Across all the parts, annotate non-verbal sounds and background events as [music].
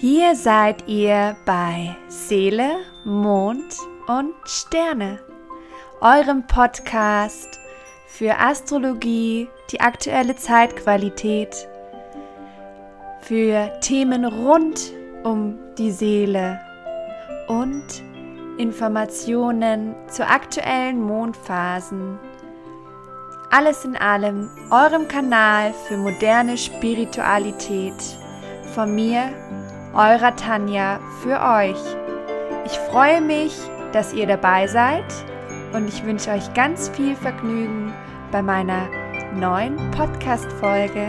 Hier seid ihr bei Seele, Mond und Sterne, eurem Podcast für Astrologie, die aktuelle Zeitqualität, für Themen rund um die Seele und Informationen zu aktuellen Mondphasen. Alles in allem eurem Kanal für moderne Spiritualität. Von mir, eurer Tanja, für euch. Ich freue mich, dass ihr dabei seid und ich wünsche euch ganz viel Vergnügen bei meiner neuen Podcast-Folge.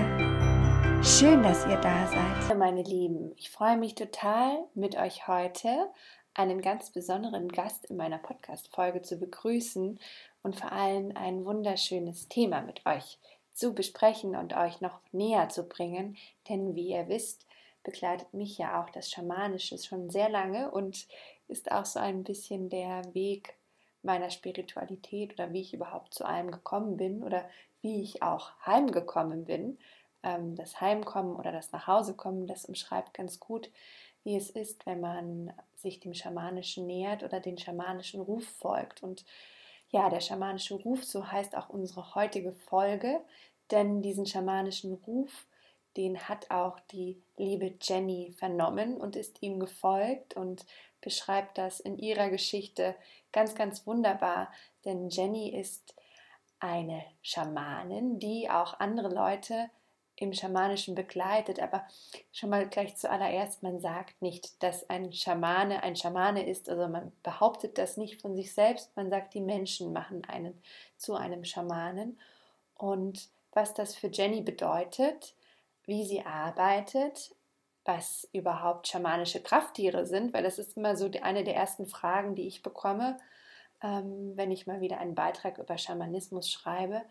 Schön, dass ihr da seid. Meine Lieben, ich freue mich total, mit euch heute einen ganz besonderen Gast in meiner Podcast-Folge zu begrüßen und vor allem ein wunderschönes Thema mit euch zu besprechen und euch noch näher zu bringen. Denn wie ihr wisst, begleitet mich ja auch das Schamanische schon sehr lange und ist auch so ein bisschen der Weg meiner Spiritualität oder wie ich überhaupt zu allem gekommen bin oder wie ich auch heimgekommen bin. Ähm, das Heimkommen oder das Nachhausekommen, das umschreibt ganz gut, wie es ist, wenn man sich dem Schamanischen nähert oder den schamanischen Ruf folgt. Und ja, der schamanische Ruf, so heißt auch unsere heutige Folge, denn diesen schamanischen Ruf, den hat auch die liebe Jenny vernommen und ist ihm gefolgt und beschreibt das in ihrer Geschichte ganz, ganz wunderbar, denn Jenny ist eine Schamanin, die auch andere Leute im Schamanischen begleitet. Aber schon mal gleich zuallererst, man sagt nicht, dass ein Schamane ein Schamane ist. Also man behauptet das nicht von sich selbst. Man sagt, die Menschen machen einen zu einem Schamanen. Und was das für Jenny bedeutet, wie sie arbeitet, was überhaupt schamanische Krafttiere sind, weil das ist immer so eine der ersten Fragen, die ich bekomme, ähm, wenn ich mal wieder einen Beitrag über Schamanismus schreibe.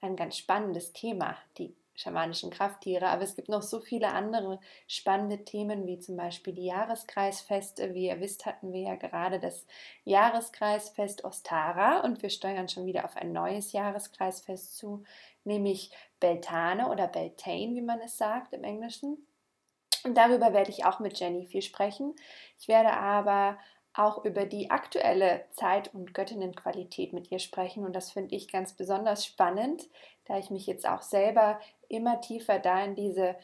Ein ganz spannendes Thema, die schamanischen Krafttiere. Aber es gibt noch so viele andere spannende Themen, wie zum Beispiel die Jahreskreisfeste. Wie ihr wisst, hatten wir ja gerade das Jahreskreisfest Ostara und wir steuern schon wieder auf ein neues Jahreskreisfest zu, nämlich Beltane oder Beltane, wie man es sagt im Englischen. Und darüber werde ich auch mit Jenny viel sprechen. Ich werde aber auch über die aktuelle Zeit- und Göttinnenqualität mit ihr sprechen. Und das finde ich ganz besonders spannend, da ich mich jetzt auch selber immer tiefer da in diese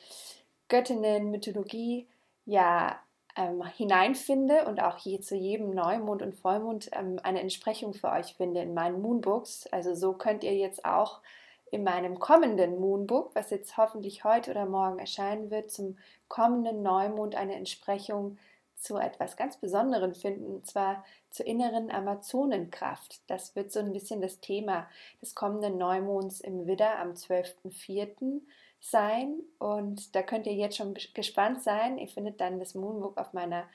Göttinnen-Mythologie ja ähm, hineinfinde und auch je zu jedem Neumond und Vollmond ähm, eine Entsprechung für euch finde in meinen Moonbooks. Also so könnt ihr jetzt auch in meinem kommenden Moonbook, was jetzt hoffentlich heute oder morgen erscheinen wird, zum kommenden Neumond eine Entsprechung zu etwas ganz Besonderem finden, und zwar zur inneren Amazonenkraft. Das wird so ein bisschen das Thema des kommenden Neumonds im Widder am 12.04. sein. Und da könnt ihr jetzt schon gespannt sein. Ihr findet dann das Moonbook auf meiner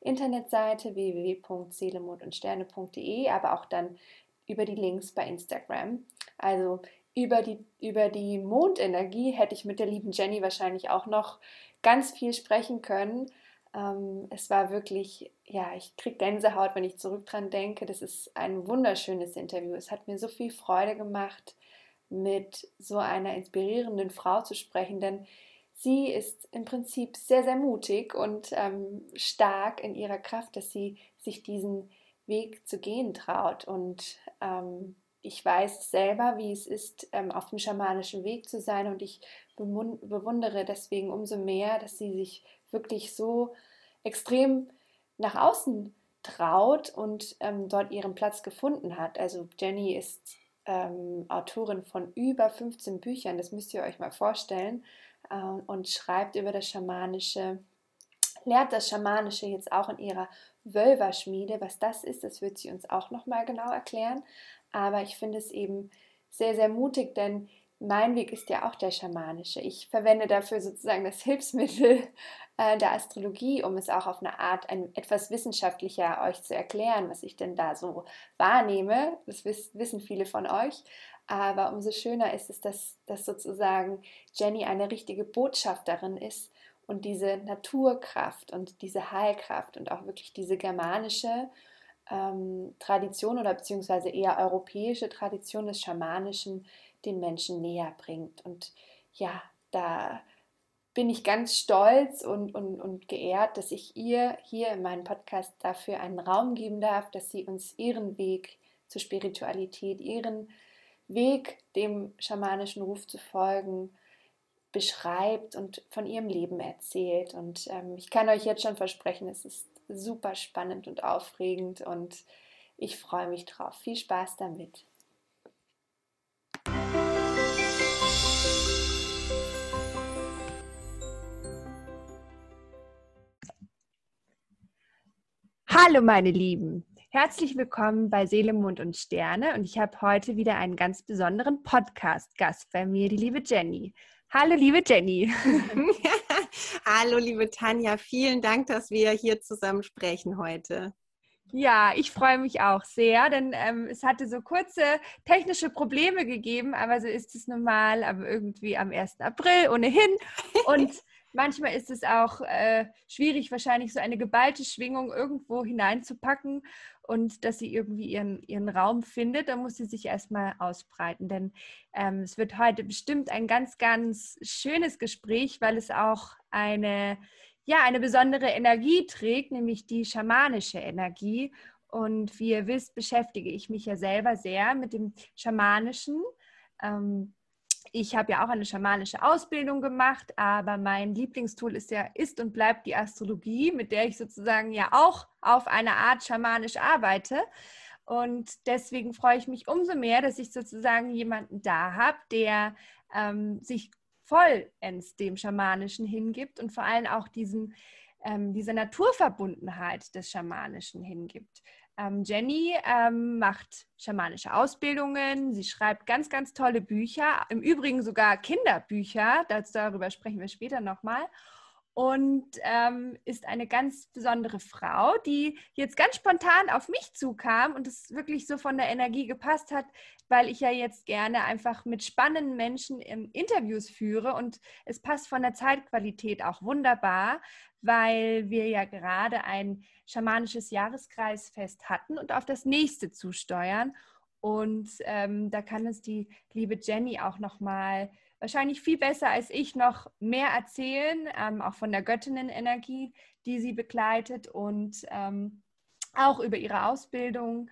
Internetseite www.seelemondundsterne.de, aber auch dann über die Links bei Instagram. Also über die, über die Mondenergie hätte ich mit der lieben Jenny wahrscheinlich auch noch ganz viel sprechen können. Ähm, es war wirklich, ja, ich kriege Gänsehaut, wenn ich zurück dran denke. Das ist ein wunderschönes Interview. Es hat mir so viel Freude gemacht, mit so einer inspirierenden Frau zu sprechen, denn sie ist im Prinzip sehr, sehr mutig und ähm, stark in ihrer Kraft, dass sie sich diesen Weg zu gehen traut. Und ähm, ich weiß selber, wie es ist, ähm, auf dem schamanischen Weg zu sein und ich bewundere deswegen umso mehr, dass sie sich wirklich so extrem nach außen traut und ähm, dort ihren Platz gefunden hat. Also Jenny ist ähm, Autorin von über 15 Büchern, das müsst ihr euch mal vorstellen, äh, und schreibt über das Schamanische, lehrt das Schamanische jetzt auch in ihrer Wölverschmiede. Was das ist, das wird sie uns auch nochmal genau erklären. Aber ich finde es eben sehr, sehr mutig, denn mein Weg ist ja auch der schamanische. Ich verwende dafür sozusagen das Hilfsmittel [laughs] äh, der Astrologie, um es auch auf eine Art ein, etwas wissenschaftlicher euch zu erklären, was ich denn da so wahrnehme. Das wiss, wissen viele von euch. Aber umso schöner ist es, dass, dass sozusagen Jenny eine richtige Botschafterin ist und diese Naturkraft und diese Heilkraft und auch wirklich diese germanische ähm, Tradition oder beziehungsweise eher europäische Tradition des Schamanischen den Menschen näher bringt. Und ja, da bin ich ganz stolz und, und, und geehrt, dass ich ihr hier in meinem Podcast dafür einen Raum geben darf, dass sie uns ihren Weg zur Spiritualität, ihren Weg, dem schamanischen Ruf zu folgen, beschreibt und von ihrem Leben erzählt. Und ähm, ich kann euch jetzt schon versprechen, es ist super spannend und aufregend und ich freue mich drauf. Viel Spaß damit. Hallo meine Lieben, herzlich willkommen bei Seele, Mund und Sterne und ich habe heute wieder einen ganz besonderen Podcast-Gast bei mir, die liebe Jenny. Hallo liebe Jenny. [laughs] Hallo liebe Tanja, vielen Dank, dass wir hier zusammen sprechen heute. Ja, ich freue mich auch sehr, denn ähm, es hatte so kurze technische Probleme gegeben, aber so ist es normal, aber irgendwie am 1. April ohnehin. Und [laughs] manchmal ist es auch äh, schwierig, wahrscheinlich so eine geballte Schwingung irgendwo hineinzupacken und dass sie irgendwie ihren, ihren Raum findet. Da muss sie sich erstmal ausbreiten, denn ähm, es wird heute bestimmt ein ganz, ganz schönes Gespräch, weil es auch eine, ja, eine besondere Energie trägt, nämlich die schamanische Energie. Und wie ihr wisst, beschäftige ich mich ja selber sehr mit dem Schamanischen. Ähm, ich habe ja auch eine schamanische Ausbildung gemacht, aber mein Lieblingstool ist ja ist und bleibt die Astrologie, mit der ich sozusagen ja auch auf eine Art schamanisch arbeite. Und deswegen freue ich mich umso mehr, dass ich sozusagen jemanden da habe, der ähm, sich vollends dem Schamanischen hingibt und vor allem auch diesen, ähm, dieser Naturverbundenheit des Schamanischen hingibt. Ähm, Jenny ähm, macht schamanische Ausbildungen, sie schreibt ganz, ganz tolle Bücher, im Übrigen sogar Kinderbücher, das, darüber sprechen wir später nochmal. Und ähm, ist eine ganz besondere Frau, die jetzt ganz spontan auf mich zukam und es wirklich so von der Energie gepasst hat, weil ich ja jetzt gerne einfach mit spannenden Menschen Interviews führe und es passt von der Zeitqualität auch wunderbar, weil wir ja gerade ein schamanisches Jahreskreisfest hatten und auf das nächste zusteuern. Und ähm, da kann uns die liebe Jenny auch noch mal wahrscheinlich viel besser als ich noch mehr erzählen, ähm, auch von der Göttinnenenergie, die sie begleitet und ähm, auch über ihre Ausbildung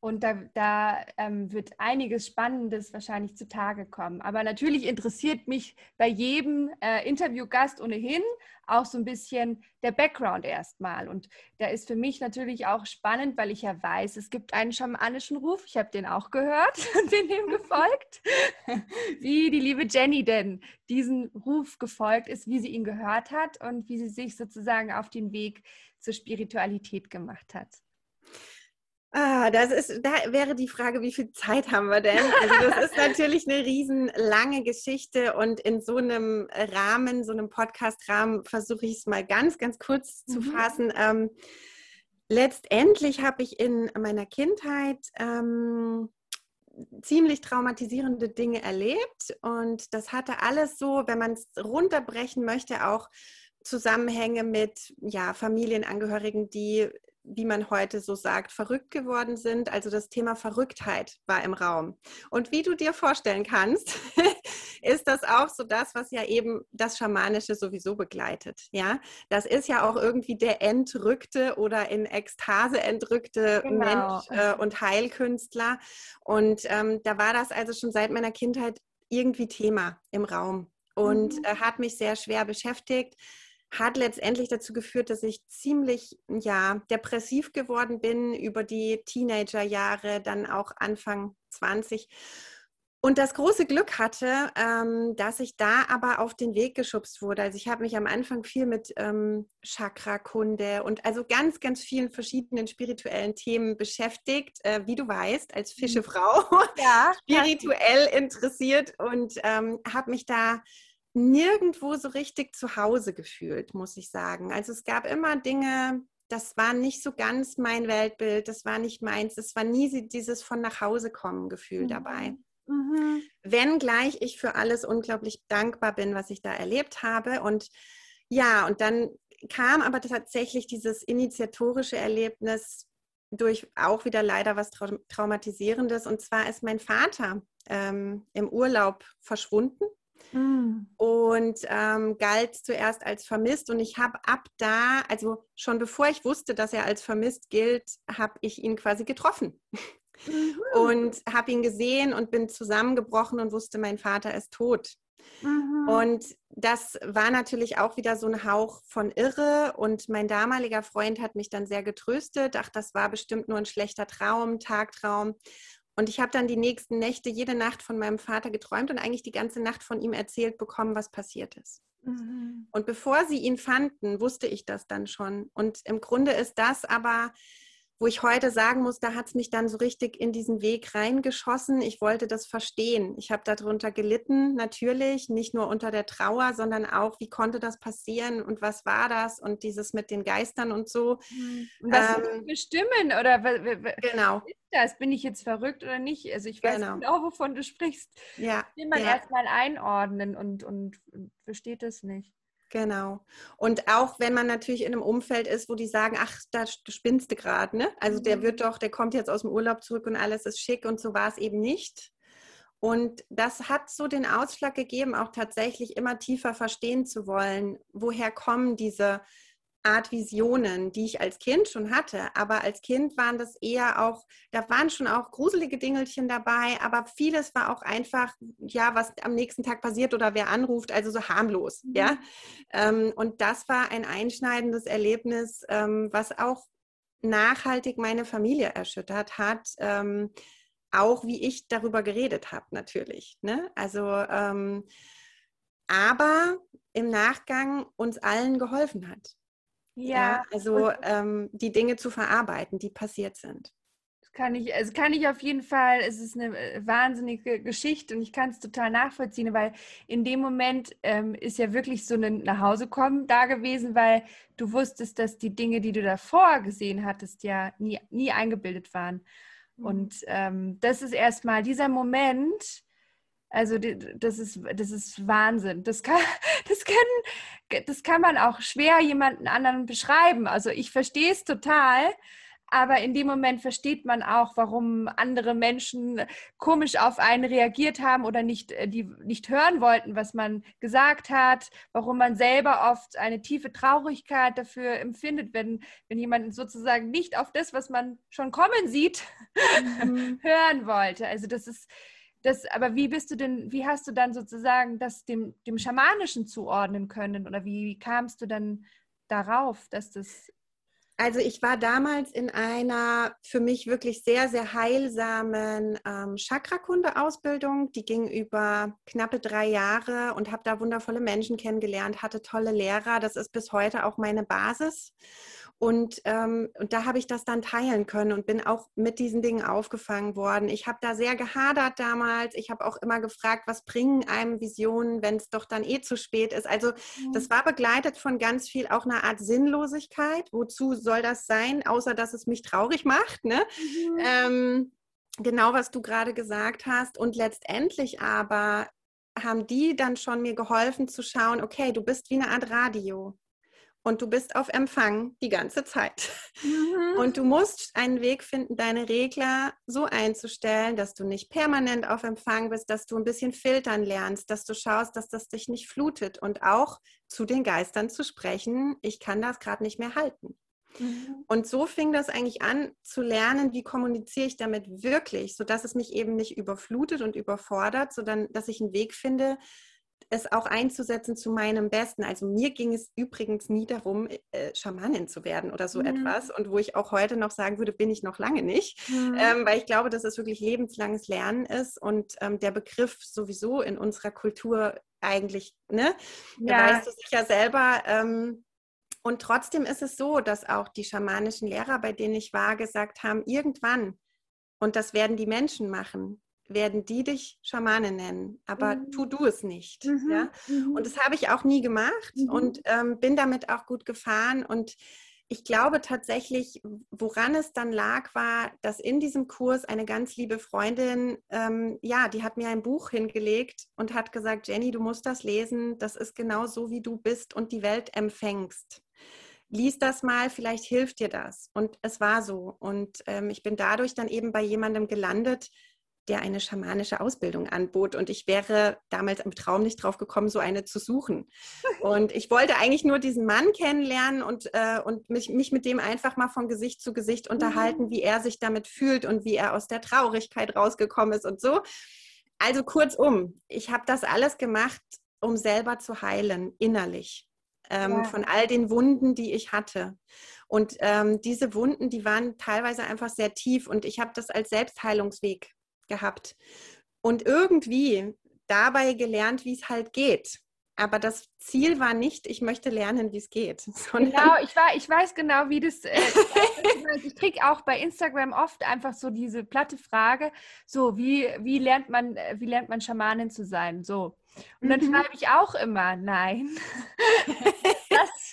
und da, da ähm, wird einiges Spannendes wahrscheinlich zutage kommen. Aber natürlich interessiert mich bei jedem äh, Interviewgast ohnehin auch so ein bisschen der Background erstmal. Und da ist für mich natürlich auch spannend, weil ich ja weiß, es gibt einen schamanischen Ruf. Ich habe den auch gehört und bin dem gefolgt. [laughs] wie die liebe Jenny denn diesen Ruf gefolgt ist, wie sie ihn gehört hat und wie sie sich sozusagen auf den Weg zur Spiritualität gemacht hat. Ah, das ist, da wäre die Frage, wie viel Zeit haben wir denn? Also das ist [laughs] natürlich eine riesenlange Geschichte und in so einem Rahmen, so einem Podcast-Rahmen, versuche ich es mal ganz, ganz kurz mhm. zu fassen. Ähm, letztendlich habe ich in meiner Kindheit ähm, ziemlich traumatisierende Dinge erlebt und das hatte alles so, wenn man es runterbrechen möchte, auch Zusammenhänge mit ja, Familienangehörigen, die wie man heute so sagt, verrückt geworden sind. Also das Thema Verrücktheit war im Raum. Und wie du dir vorstellen kannst, [laughs] ist das auch so das, was ja eben das Schamanische sowieso begleitet. Ja, das ist ja auch irgendwie der entrückte oder in Ekstase entrückte genau. Mensch äh, und Heilkünstler. Und ähm, da war das also schon seit meiner Kindheit irgendwie Thema im Raum und mhm. äh, hat mich sehr schwer beschäftigt hat letztendlich dazu geführt, dass ich ziemlich ja, depressiv geworden bin über die Teenagerjahre, dann auch Anfang 20. Und das große Glück hatte, ähm, dass ich da aber auf den Weg geschubst wurde. Also ich habe mich am Anfang viel mit ähm, Chakra-Kunde und also ganz, ganz vielen verschiedenen spirituellen Themen beschäftigt, äh, wie du weißt, als mhm. Fischefrau, [laughs] ja, spirituell interessiert und ähm, habe mich da nirgendwo so richtig zu Hause gefühlt, muss ich sagen. Also es gab immer Dinge, das war nicht so ganz mein Weltbild, das war nicht meins, es war nie dieses von nach Hause kommen Gefühl mhm. dabei. Mhm. Wenngleich ich für alles unglaublich dankbar bin, was ich da erlebt habe. Und ja, und dann kam aber tatsächlich dieses initiatorische Erlebnis durch auch wieder leider was Traumatisierendes. Und zwar ist mein Vater ähm, im Urlaub verschwunden mhm. und ähm, galt zuerst als vermisst. Und ich habe ab da, also schon bevor ich wusste, dass er als vermisst gilt, habe ich ihn quasi getroffen. Mhm. Und habe ihn gesehen und bin zusammengebrochen und wusste, mein Vater ist tot. Mhm. Und das war natürlich auch wieder so ein Hauch von Irre. Und mein damaliger Freund hat mich dann sehr getröstet. Ach, das war bestimmt nur ein schlechter Traum, Tagtraum. Und ich habe dann die nächsten Nächte jede Nacht von meinem Vater geträumt und eigentlich die ganze Nacht von ihm erzählt bekommen, was passiert ist. Mhm. Und bevor sie ihn fanden, wusste ich das dann schon. Und im Grunde ist das aber wo ich heute sagen muss, da hat es mich dann so richtig in diesen Weg reingeschossen. Ich wollte das verstehen. Ich habe darunter gelitten, natürlich, nicht nur unter der Trauer, sondern auch, wie konnte das passieren und was war das und dieses mit den Geistern und so. Hm. Und was ähm, bestimmen oder genau. ist das? Bin ich jetzt verrückt oder nicht? Also ich weiß genau, genau wovon du sprichst. Ja. Will man ja. erstmal einordnen und, und versteht es nicht. Genau. Und auch wenn man natürlich in einem Umfeld ist, wo die sagen, ach, da spinnst du gerade, ne? Also der mhm. wird doch, der kommt jetzt aus dem Urlaub zurück und alles ist schick und so war es eben nicht. Und das hat so den Ausschlag gegeben, auch tatsächlich immer tiefer verstehen zu wollen, woher kommen diese Art Visionen, die ich als Kind schon hatte. Aber als Kind waren das eher auch, da waren schon auch gruselige Dingelchen dabei, aber vieles war auch einfach, ja, was am nächsten Tag passiert oder wer anruft, also so harmlos, mhm. ja. Ähm, und das war ein einschneidendes Erlebnis, ähm, was auch nachhaltig meine Familie erschüttert hat. Ähm, auch wie ich darüber geredet habe, natürlich. Ne? Also, ähm, aber im Nachgang uns allen geholfen hat. Ja, ja also ähm, die Dinge zu verarbeiten, die passiert sind. Das kann ich, also kann ich auf jeden Fall, es ist eine äh, wahnsinnige Geschichte und ich kann es total nachvollziehen, weil in dem Moment ähm, ist ja wirklich so ein Nachhausekommen da gewesen, weil du wusstest, dass die Dinge, die du davor gesehen hattest, ja nie, nie eingebildet waren. Mhm. Und ähm, das ist erstmal dieser Moment, also das ist, das ist Wahnsinn. Das kann, [laughs] das, kann, das kann man auch schwer jemanden anderen beschreiben. Also ich verstehe es total, aber in dem Moment versteht man auch, warum andere Menschen komisch auf einen reagiert haben oder nicht, äh, die nicht hören wollten, was man gesagt hat, warum man selber oft eine tiefe Traurigkeit dafür empfindet, wenn, wenn jemand sozusagen nicht auf das, was man schon kommen sieht, [laughs] mhm. hören wollte. Also das ist das, aber wie bist du denn, wie hast du dann sozusagen das dem, dem Schamanischen zuordnen können oder wie kamst du dann darauf, dass das also ich war damals in einer für mich wirklich sehr, sehr heilsamen ähm, Chakrakunde-Ausbildung. Die ging über knappe drei Jahre und habe da wundervolle Menschen kennengelernt, hatte tolle Lehrer. Das ist bis heute auch meine Basis. Und, ähm, und da habe ich das dann teilen können und bin auch mit diesen Dingen aufgefangen worden. Ich habe da sehr gehadert damals. Ich habe auch immer gefragt, was bringen einem Visionen, wenn es doch dann eh zu spät ist. Also mhm. das war begleitet von ganz viel auch einer Art Sinnlosigkeit. Wozu soll das sein, außer dass es mich traurig macht? Ne? Mhm. Ähm, genau, was du gerade gesagt hast. Und letztendlich aber haben die dann schon mir geholfen zu schauen, okay, du bist wie eine Art Radio und du bist auf Empfang die ganze Zeit. Mhm. Und du musst einen Weg finden, deine Regler so einzustellen, dass du nicht permanent auf Empfang bist, dass du ein bisschen filtern lernst, dass du schaust, dass das dich nicht flutet und auch zu den Geistern zu sprechen, ich kann das gerade nicht mehr halten. Mhm. Und so fing das eigentlich an zu lernen, wie kommuniziere ich damit wirklich, sodass es mich eben nicht überflutet und überfordert, sondern dass ich einen Weg finde, es auch einzusetzen zu meinem Besten. Also mir ging es übrigens nie darum, äh, Schamanin zu werden oder so mhm. etwas. Und wo ich auch heute noch sagen würde, bin ich noch lange nicht, mhm. ähm, weil ich glaube, dass es wirklich lebenslanges Lernen ist und ähm, der Begriff sowieso in unserer Kultur eigentlich, ne, ja. weißt du sicher selber. Ähm, und trotzdem ist es so, dass auch die schamanischen Lehrer, bei denen ich war, gesagt haben, irgendwann, und das werden die Menschen machen, werden die dich Schamane nennen, aber mhm. tu du es nicht. Mhm. Ja? Mhm. Und das habe ich auch nie gemacht mhm. und ähm, bin damit auch gut gefahren. Und ich glaube tatsächlich, woran es dann lag, war, dass in diesem Kurs eine ganz liebe Freundin, ähm, ja, die hat mir ein Buch hingelegt und hat gesagt, Jenny, du musst das lesen, das ist genau so, wie du bist und die Welt empfängst lies das mal, vielleicht hilft dir das. Und es war so. Und ähm, ich bin dadurch dann eben bei jemandem gelandet, der eine schamanische Ausbildung anbot. Und ich wäre damals im Traum nicht drauf gekommen, so eine zu suchen. Und ich wollte eigentlich nur diesen Mann kennenlernen und, äh, und mich, mich mit dem einfach mal von Gesicht zu Gesicht unterhalten, mhm. wie er sich damit fühlt und wie er aus der Traurigkeit rausgekommen ist und so. Also kurzum, ich habe das alles gemacht, um selber zu heilen, innerlich. Ähm, ja. Von all den Wunden, die ich hatte. Und ähm, diese Wunden, die waren teilweise einfach sehr tief und ich habe das als Selbstheilungsweg gehabt. Und irgendwie dabei gelernt, wie es halt geht. Aber das Ziel war nicht, ich möchte lernen, wie es geht. [laughs] Genau, ich, war, ich weiß genau, wie das. Äh, [laughs] ich kriege auch bei Instagram oft einfach so diese platte Frage: so, wie, wie, lernt, man, äh, wie lernt man Schamanin zu sein? So. Und dann mhm. schreibe ich auch immer, nein. [laughs] das,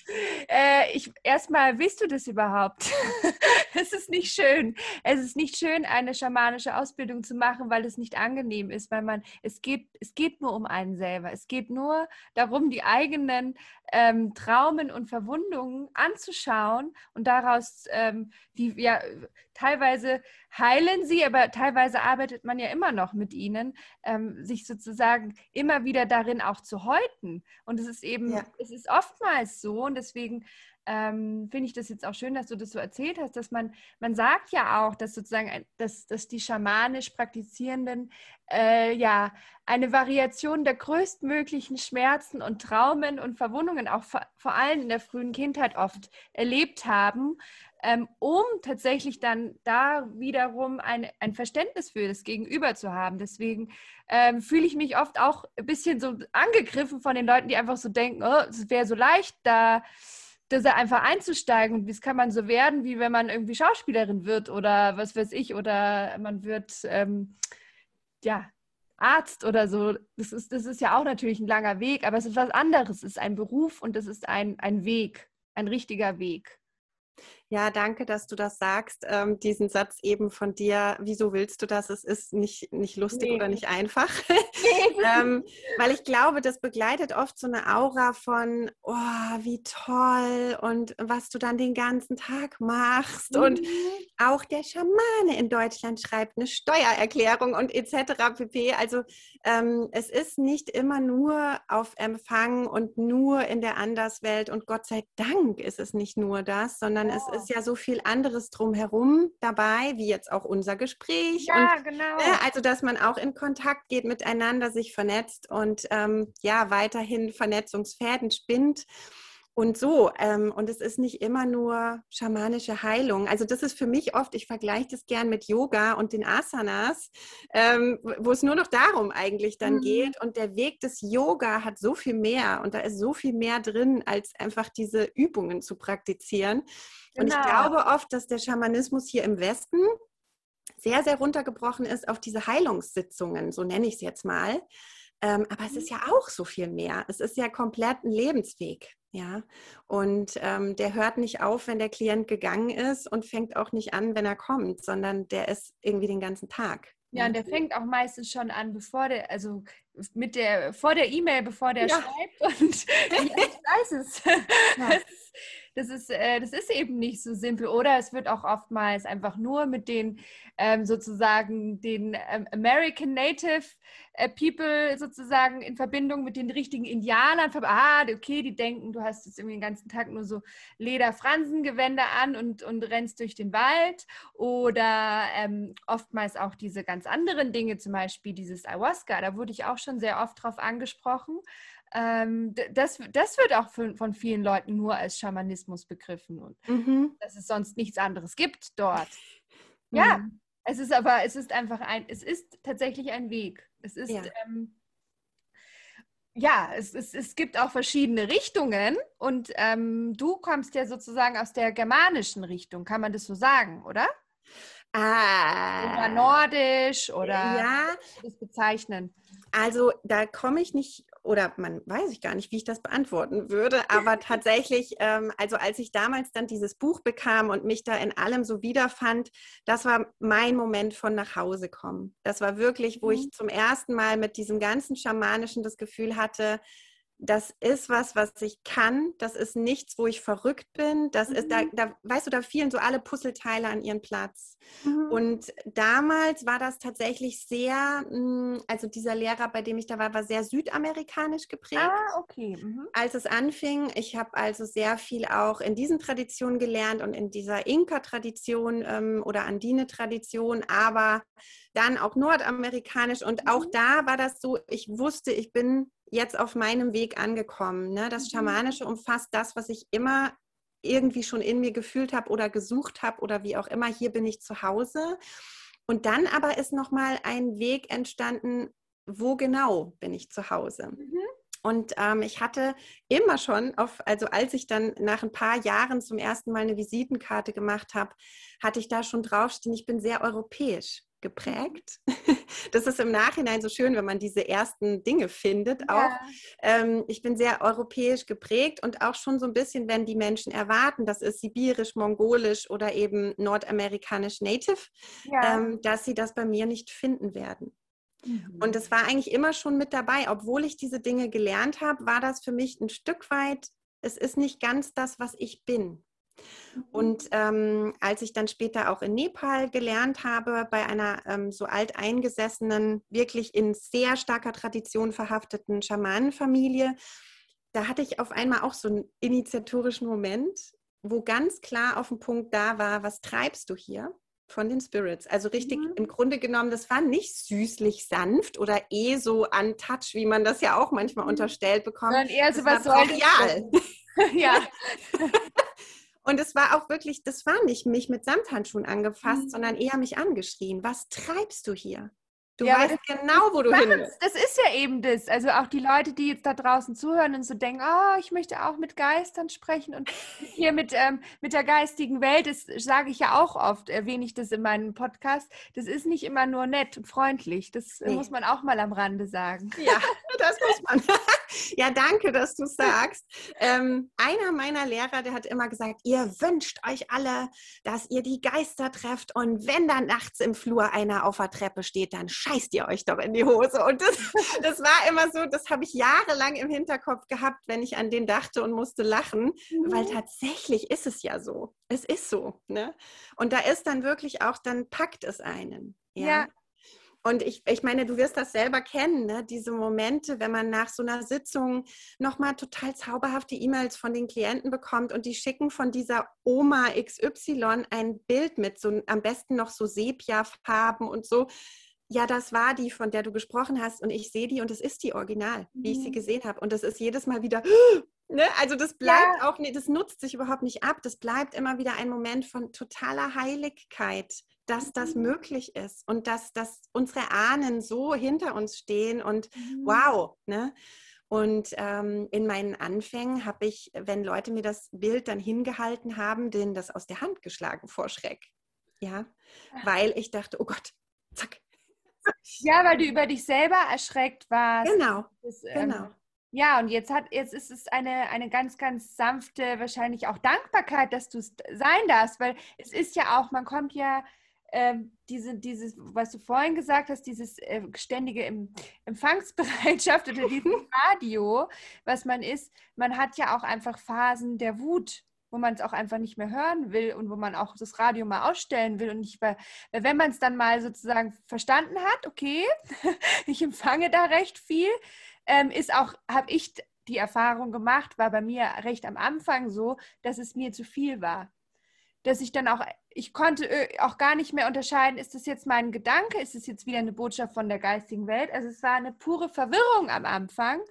äh, ich, erstmal, willst du das überhaupt? [laughs] es ist nicht schön. Es ist nicht schön, eine schamanische Ausbildung zu machen, weil es nicht angenehm ist, weil man, es geht, es geht nur um einen selber. Es geht nur darum, die eigenen ähm, Traumen und Verwundungen anzuschauen und daraus, ähm, die ja teilweise heilen sie, aber teilweise arbeitet man ja immer noch mit ihnen, ähm, sich sozusagen immer wieder darin auch zu häuten. Und es ist eben, ja. es ist oftmals so deswegen ähm, finde ich das jetzt auch schön, dass du das so erzählt hast, dass man, man sagt ja auch, dass sozusagen, dass, dass die schamanisch Praktizierenden äh, ja eine Variation der größtmöglichen Schmerzen und Traumen und Verwundungen auch vor, vor allem in der frühen Kindheit oft erlebt haben, ähm, um tatsächlich dann da wiederum ein, ein Verständnis für das Gegenüber zu haben. Deswegen ähm, fühle ich mich oft auch ein bisschen so angegriffen von den Leuten, die einfach so denken, oh, es wäre so leicht, da das einfach einzusteigen. Wie kann man so werden, wie wenn man irgendwie Schauspielerin wird oder was weiß ich, oder man wird ähm, ja Arzt oder so. Das ist, das ist ja auch natürlich ein langer Weg, aber es ist was anderes. Es ist ein Beruf und es ist ein, ein Weg, ein richtiger Weg. Ja, danke, dass du das sagst. Ähm, diesen Satz eben von dir, wieso willst du das? Es ist nicht, nicht lustig nee. oder nicht einfach. [laughs] [laughs] ähm, weil ich glaube, das begleitet oft so eine Aura von, oh, wie toll und was du dann den ganzen Tag machst. Mhm. Und auch der Schamane in Deutschland schreibt eine Steuererklärung und etc. pp. Also ähm, es ist nicht immer nur auf Empfang und nur in der Anderswelt und Gott sei Dank ist es nicht nur das, sondern oh. es ist ja so viel anderes drumherum dabei, wie jetzt auch unser Gespräch. Ja, und, genau. Äh, also, dass man auch in Kontakt geht miteinander, sich vernetzt und ähm, ja, weiterhin Vernetzungsfäden spinnt. Und so, ähm, und es ist nicht immer nur schamanische Heilung. Also das ist für mich oft, ich vergleiche das gern mit Yoga und den Asanas, ähm, wo es nur noch darum eigentlich dann mhm. geht. Und der Weg des Yoga hat so viel mehr und da ist so viel mehr drin, als einfach diese Übungen zu praktizieren. Genau. Und ich genau. glaube oft, dass der Schamanismus hier im Westen sehr, sehr runtergebrochen ist auf diese Heilungssitzungen, so nenne ich es jetzt mal. Ähm, aber es ist mhm. ja auch so viel mehr. Es ist ja komplett ein Lebensweg. Ja, und ähm, der hört nicht auf, wenn der Klient gegangen ist und fängt auch nicht an, wenn er kommt, sondern der ist irgendwie den ganzen Tag. Ja, und der fängt auch meistens schon an, bevor der, also mit der, vor der E-Mail, bevor der ja. schreibt [laughs] und [laughs] ich weiß es. Ja. Das, das, ist, äh, das ist eben nicht so simpel. Oder es wird auch oftmals einfach nur mit den ähm, sozusagen den ähm, American Native äh, People sozusagen in Verbindung mit den richtigen Indianern. Ah, okay, die denken, du hast jetzt irgendwie den ganzen Tag nur so Lederfransengewänder an und, und rennst durch den Wald. Oder ähm, oftmals auch diese ganz anderen Dinge, zum Beispiel dieses Ayahuasca. Da wurde ich auch schon sehr oft drauf angesprochen. Ähm, das, das wird auch von, von vielen Leuten nur als Schamanismus begriffen und mhm. dass es sonst nichts anderes gibt dort. Ja, mhm. es ist aber, es ist einfach ein, es ist tatsächlich ein Weg. Es ist, ja, ähm, ja es, es, es gibt auch verschiedene Richtungen und ähm, du kommst ja sozusagen aus der germanischen Richtung, kann man das so sagen, oder? Ah. Oder nordisch oder ja. das bezeichnen. Also da komme ich nicht oder man weiß ich gar nicht, wie ich das beantworten würde, aber tatsächlich, ähm, also als ich damals dann dieses Buch bekam und mich da in allem so wiederfand, das war mein Moment von nach Hause kommen. Das war wirklich, wo mhm. ich zum ersten Mal mit diesem ganzen Schamanischen das Gefühl hatte, das ist was, was ich kann. Das ist nichts, wo ich verrückt bin. Das mhm. ist, da, mhm. da, weißt du, da fielen so alle Puzzleteile an ihren Platz. Mhm. Und damals war das tatsächlich sehr, hm, also dieser Lehrer, bei dem ich da war, war sehr südamerikanisch geprägt. Ah, okay. Mhm. Als es anfing, ich habe also sehr viel auch in diesen Traditionen gelernt und in dieser Inka-Tradition ähm, oder Andine-Tradition, aber dann auch nordamerikanisch. Und auch mhm. da war das so, ich wusste, ich bin jetzt auf meinem Weg angekommen. Ne? Das mhm. Schamanische umfasst das, was ich immer irgendwie schon in mir gefühlt habe oder gesucht habe oder wie auch immer. Hier bin ich zu Hause. Und dann aber ist nochmal ein Weg entstanden, wo genau bin ich zu Hause? Mhm. Und ähm, ich hatte immer schon, auf, also als ich dann nach ein paar Jahren zum ersten Mal eine Visitenkarte gemacht habe, hatte ich da schon draufstehen, ich bin sehr europäisch geprägt. [laughs] Das ist im Nachhinein so schön, wenn man diese ersten Dinge findet. Auch ja. ähm, ich bin sehr europäisch geprägt und auch schon so ein bisschen, wenn die Menschen erwarten, das ist sibirisch, mongolisch oder eben nordamerikanisch Native, ja. ähm, dass sie das bei mir nicht finden werden. Mhm. Und es war eigentlich immer schon mit dabei, obwohl ich diese Dinge gelernt habe, war das für mich ein Stück weit, es ist nicht ganz das, was ich bin. Mhm. Und ähm, als ich dann später auch in Nepal gelernt habe, bei einer ähm, so alteingesessenen, wirklich in sehr starker Tradition verhafteten Schamanenfamilie, da hatte ich auf einmal auch so einen initiatorischen Moment, wo ganz klar auf den Punkt da war, was treibst du hier? Von den Spirits. Also richtig mhm. im Grunde genommen, das war nicht süßlich sanft oder eh so untouch, wie man das ja auch manchmal mhm. unterstellt bekommt. Sondern eher so was brachial. [laughs] ja. [laughs] [laughs] Und es war auch wirklich, das war nicht mich mit Samthandschuhen angefasst, mhm. sondern eher mich angeschrien. Was treibst du hier? Du ja, weißt genau, wo du hin willst. Das ist ja eben das. Also auch die Leute, die jetzt da draußen zuhören und so denken, oh, ich möchte auch mit Geistern sprechen und hier mit, ähm, mit der geistigen Welt, das sage ich ja auch oft, erwähne ich das in meinem Podcast. Das ist nicht immer nur nett und freundlich. Das nee. muss man auch mal am Rande sagen. Ja, das muss man. [laughs] ja, danke, dass du [laughs] sagst. Ähm, einer meiner Lehrer, der hat immer gesagt, ihr wünscht euch alle, dass ihr die Geister trefft und wenn dann nachts im Flur einer auf der Treppe steht, dann scheißt ihr euch doch in die Hose. Und das, [laughs] das war immer so, das habe ich jahrelang im Hinterkopf gehabt, wenn ich an den dachte und musste lachen, mhm. weil tatsächlich ist es ja so. Es ist so. Ne? Und da ist dann wirklich auch, dann packt es einen. ja. ja. Und ich, ich meine, du wirst das selber kennen, ne? diese Momente, wenn man nach so einer Sitzung nochmal total zauberhafte E-Mails von den Klienten bekommt und die schicken von dieser Oma XY ein Bild mit, so am besten noch so Sepia-Farben und so ja, das war die, von der du gesprochen hast und ich sehe die und es ist die Original, wie ich sie mhm. gesehen habe. Und das ist jedes Mal wieder, [gasps] ne? also das bleibt ja. auch, das nutzt sich überhaupt nicht ab. Das bleibt immer wieder ein Moment von totaler Heiligkeit, dass das mhm. möglich ist und dass, dass unsere Ahnen so hinter uns stehen und mhm. wow, ne? Und ähm, in meinen Anfängen habe ich, wenn Leute mir das Bild dann hingehalten haben, denen das aus der Hand geschlagen vor Schreck. Ja, weil ich dachte, oh Gott, zack, [laughs] ja, weil du über dich selber erschreckt warst. Genau. Das, ähm, genau. Ja, und jetzt hat jetzt ist es eine, eine ganz, ganz sanfte, wahrscheinlich auch Dankbarkeit, dass du es sein darfst, weil es ist ja auch, man kommt ja ähm, diese, dieses, was du vorhin gesagt hast, dieses äh, ständige Empfangsbereitschaft [laughs] oder dieses [laughs] Radio, was man ist, man hat ja auch einfach Phasen der Wut wo man es auch einfach nicht mehr hören will und wo man auch das Radio mal ausstellen will und nicht bei, wenn man es dann mal sozusagen verstanden hat, okay, [laughs] ich empfange da recht viel, ähm, ist auch, habe ich die Erfahrung gemacht, war bei mir recht am Anfang so, dass es mir zu viel war. Dass ich dann auch, ich konnte äh, auch gar nicht mehr unterscheiden, ist das jetzt mein Gedanke, ist es jetzt wieder eine Botschaft von der geistigen Welt? Also es war eine pure Verwirrung am Anfang.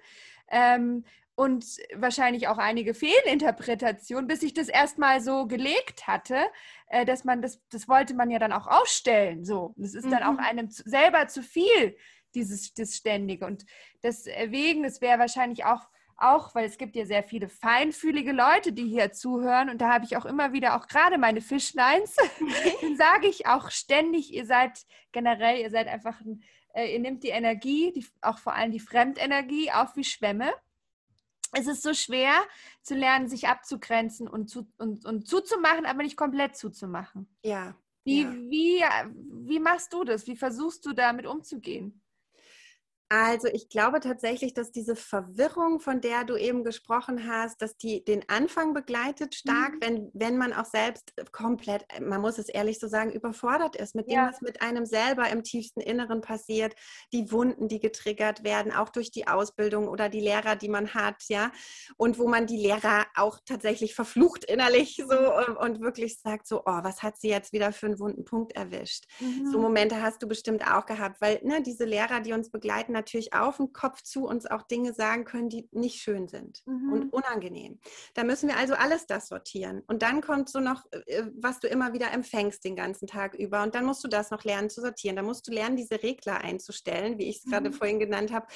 Ähm, und wahrscheinlich auch einige Fehlinterpretationen, bis ich das erstmal so gelegt hatte, äh, dass man das, das wollte man ja dann auch ausstellen. So, das ist dann auch mhm. einem selber zu viel, dieses das Ständige. Und das Wegen, das wäre wahrscheinlich auch, auch, weil es gibt ja sehr viele feinfühlige Leute, die hier zuhören. Und da habe ich auch immer wieder, auch gerade meine Fischleins, [laughs] sage ich auch ständig, ihr seid generell, ihr seid einfach, ein, äh, ihr nehmt die Energie, die, auch vor allem die Fremdenergie auf wie Schwämme es ist so schwer zu lernen, sich abzugrenzen und, zu, und, und zuzumachen, aber nicht komplett zuzumachen. Ja. Wie, ja. Wie, wie machst du das? Wie versuchst du damit umzugehen? Also ich glaube tatsächlich, dass diese Verwirrung, von der du eben gesprochen hast, dass die den Anfang begleitet stark, mhm. wenn, wenn man auch selbst komplett, man muss es ehrlich so sagen, überfordert ist mit dem, ja. was mit einem selber im tiefsten Inneren passiert, die Wunden, die getriggert werden, auch durch die Ausbildung oder die Lehrer, die man hat, ja, und wo man die Lehrer auch tatsächlich verflucht innerlich so und, und wirklich sagt so, oh, was hat sie jetzt wieder für einen wunden Punkt erwischt? Mhm. So Momente hast du bestimmt auch gehabt, weil ne, diese Lehrer, die uns begleiten, natürlich auf den Kopf zu uns auch Dinge sagen können, die nicht schön sind mhm. und unangenehm. Da müssen wir also alles das sortieren. Und dann kommt so noch, äh, was du immer wieder empfängst den ganzen Tag über. Und dann musst du das noch lernen zu sortieren. Da musst du lernen, diese Regler einzustellen, wie ich es gerade mhm. vorhin genannt habe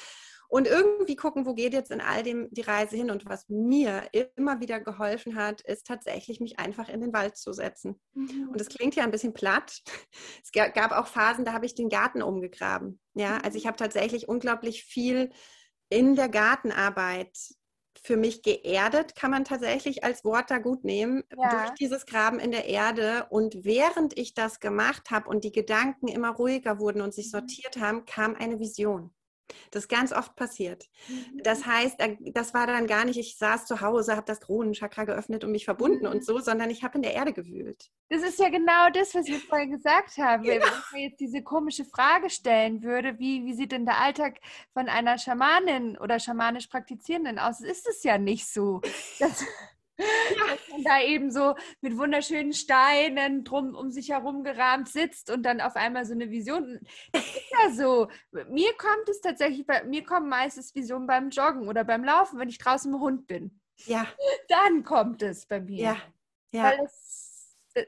und irgendwie gucken, wo geht jetzt in all dem die Reise hin. Und was mir immer wieder geholfen hat, ist tatsächlich, mich einfach in den Wald zu setzen. Mhm. Und es klingt ja ein bisschen platt. [laughs] Es gab auch Phasen, da habe ich den Garten umgegraben. Ja, also ich habe tatsächlich unglaublich viel in der Gartenarbeit für mich geerdet, kann man tatsächlich als Wort da gut nehmen, ja. durch dieses Graben in der Erde. Und während ich das gemacht habe und die Gedanken immer ruhiger wurden und sich mhm. sortiert haben, kam eine Vision. Das ist ganz oft passiert. Mhm. Das heißt, das war dann gar nicht, ich saß zu Hause, habe das Kronenchakra geöffnet und mich verbunden mhm. und so, sondern ich habe in der Erde gewühlt. Das ist ja genau das, was ich vorhin gesagt habe. Genau. Wenn ich mir jetzt diese komische Frage stellen würde, wie, wie sieht denn der Alltag von einer Schamanin oder schamanisch Praktizierenden aus? Ist es ja nicht so. Das, [laughs] dass man da eben so mit wunderschönen Steinen drum um sich herum gerahmt sitzt und dann auf einmal so eine Vision. Das ist ja so. Mir kommt es tatsächlich, bei mir kommen meistens Visionen beim Joggen oder beim Laufen, wenn ich draußen mit dem Hund bin. Ja. Dann kommt es bei mir. Ja. ja. Weil es, äh,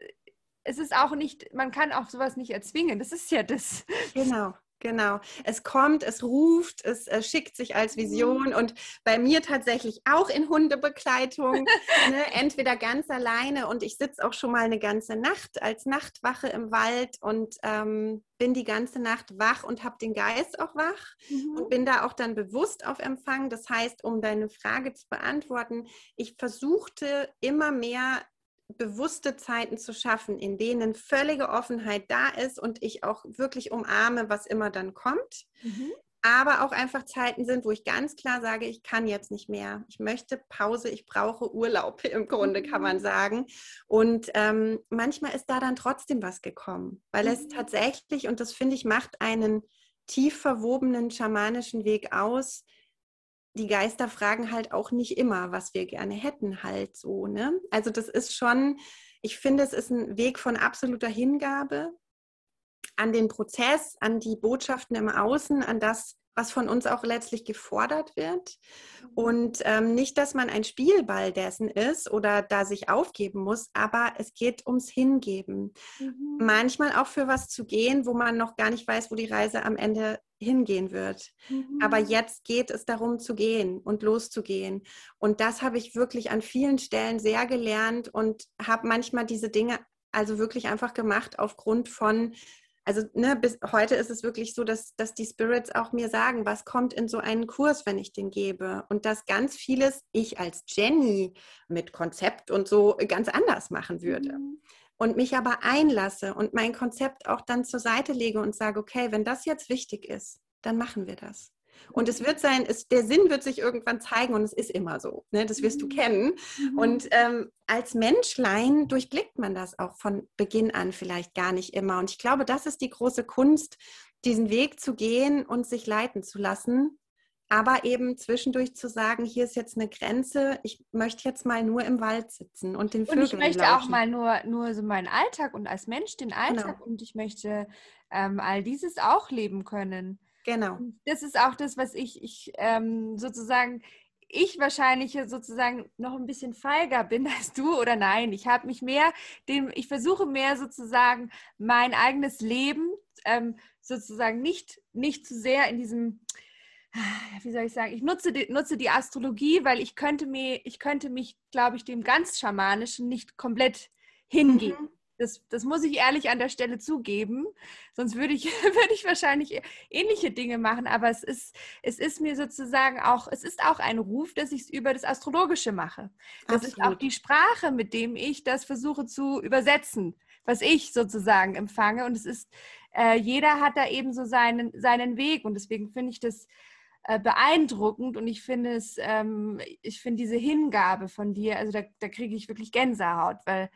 es ist auch nicht, man kann auch sowas nicht erzwingen. Das ist ja das. Genau. Genau. Es kommt, es ruft, es äh, schickt sich als Vision mhm. und bei mir tatsächlich auch in Hundebegleitung, [laughs] ne, entweder ganz alleine und ich sitze auch schon mal eine ganze Nacht als Nachtwache im Wald und ähm, bin die ganze Nacht wach und habe den Geist auch wach mhm. und bin da auch dann bewusst auf Empfang. Das heißt, um deine Frage zu beantworten, ich versuchte immer mehr bewusste Zeiten zu schaffen, in denen völlige Offenheit da ist und ich auch wirklich umarme, was immer dann kommt. Mhm. Aber auch einfach Zeiten sind, wo ich ganz klar sage, ich kann jetzt nicht mehr. Ich möchte Pause, ich brauche Urlaub [laughs] im Grunde, kann man mhm. sagen. Und ähm, manchmal ist da dann trotzdem was gekommen, weil mhm. es tatsächlich, und das finde ich, macht einen tief verwobenen schamanischen Weg aus, die Geister fragen halt auch nicht immer, was wir gerne hätten, halt so. Ne? Also das ist schon, ich finde, es ist ein Weg von absoluter Hingabe an den Prozess, an die Botschaften im Außen, an das, was von uns auch letztlich gefordert wird. Mhm. Und ähm, nicht, dass man ein Spielball dessen ist oder da sich aufgeben muss, aber es geht ums Hingeben. Mhm. Manchmal auch für was zu gehen, wo man noch gar nicht weiß, wo die Reise am Ende hingehen wird. Mhm. Aber jetzt geht es darum zu gehen und loszugehen. Und das habe ich wirklich an vielen Stellen sehr gelernt und habe manchmal diese Dinge also wirklich einfach gemacht aufgrund von also ne, bis heute ist es wirklich so, dass, dass die Spirits auch mir sagen, was kommt in so einen Kurs, wenn ich den gebe. Und dass ganz vieles ich als Jenny mit Konzept und so ganz anders machen würde. Mhm. Und mich aber einlasse und mein Konzept auch dann zur Seite lege und sage, okay, wenn das jetzt wichtig ist, dann machen wir das. Und es wird sein, es, der Sinn wird sich irgendwann zeigen und es ist immer so. Ne? Das wirst du mhm. kennen. Mhm. Und ähm, als Menschlein durchblickt man das auch von Beginn an vielleicht gar nicht immer. Und ich glaube, das ist die große Kunst, diesen Weg zu gehen und sich leiten zu lassen. Aber eben zwischendurch zu sagen, hier ist jetzt eine Grenze, ich möchte jetzt mal nur im Wald sitzen und den Vögeln Und ich möchte lauschen. auch mal nur, nur so meinen Alltag und als Mensch den Alltag genau. und ich möchte ähm, all dieses auch leben können. Genau. Das ist auch das, was ich, ich ähm, sozusagen, ich wahrscheinlich sozusagen noch ein bisschen feiger bin [laughs] als du oder nein. Ich habe mich mehr, dem, ich versuche mehr sozusagen mein eigenes Leben ähm, sozusagen nicht, nicht zu sehr in diesem, wie soll ich sagen, ich nutze die, nutze die Astrologie, weil ich könnte mir, ich könnte mich, glaube ich, dem ganz Schamanischen nicht komplett hingeben. Mhm. Das, das muss ich ehrlich an der Stelle zugeben. Sonst würde ich, [laughs] würde ich wahrscheinlich ähnliche Dinge machen. Aber es ist, es ist mir sozusagen auch, es ist auch ein Ruf, dass ich es über das Astrologische mache. Das Absolut. ist auch die Sprache, mit dem ich das versuche zu übersetzen, was ich sozusagen empfange. Und es ist, äh, jeder hat da eben so seinen, seinen Weg und deswegen finde ich das äh, beeindruckend und ich finde es, ähm, ich finde diese Hingabe von dir, also da, da kriege ich wirklich Gänsehaut, weil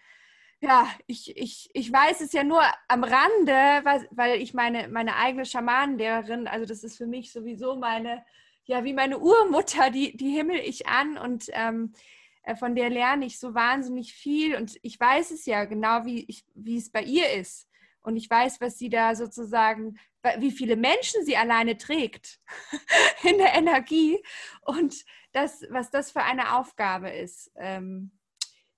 ja, ich, ich, ich weiß es ja nur am Rande, weil, ich meine, meine eigene Schamanenlehrerin, also das ist für mich sowieso meine, ja, wie meine Urmutter, die, die himmel ich an und ähm, äh, von der lerne ich so wahnsinnig viel und ich weiß es ja genau, wie, ich, wie es bei ihr ist. Und ich weiß, was sie da sozusagen, wie viele Menschen sie alleine trägt [laughs] in der Energie und das, was das für eine Aufgabe ist. Ähm,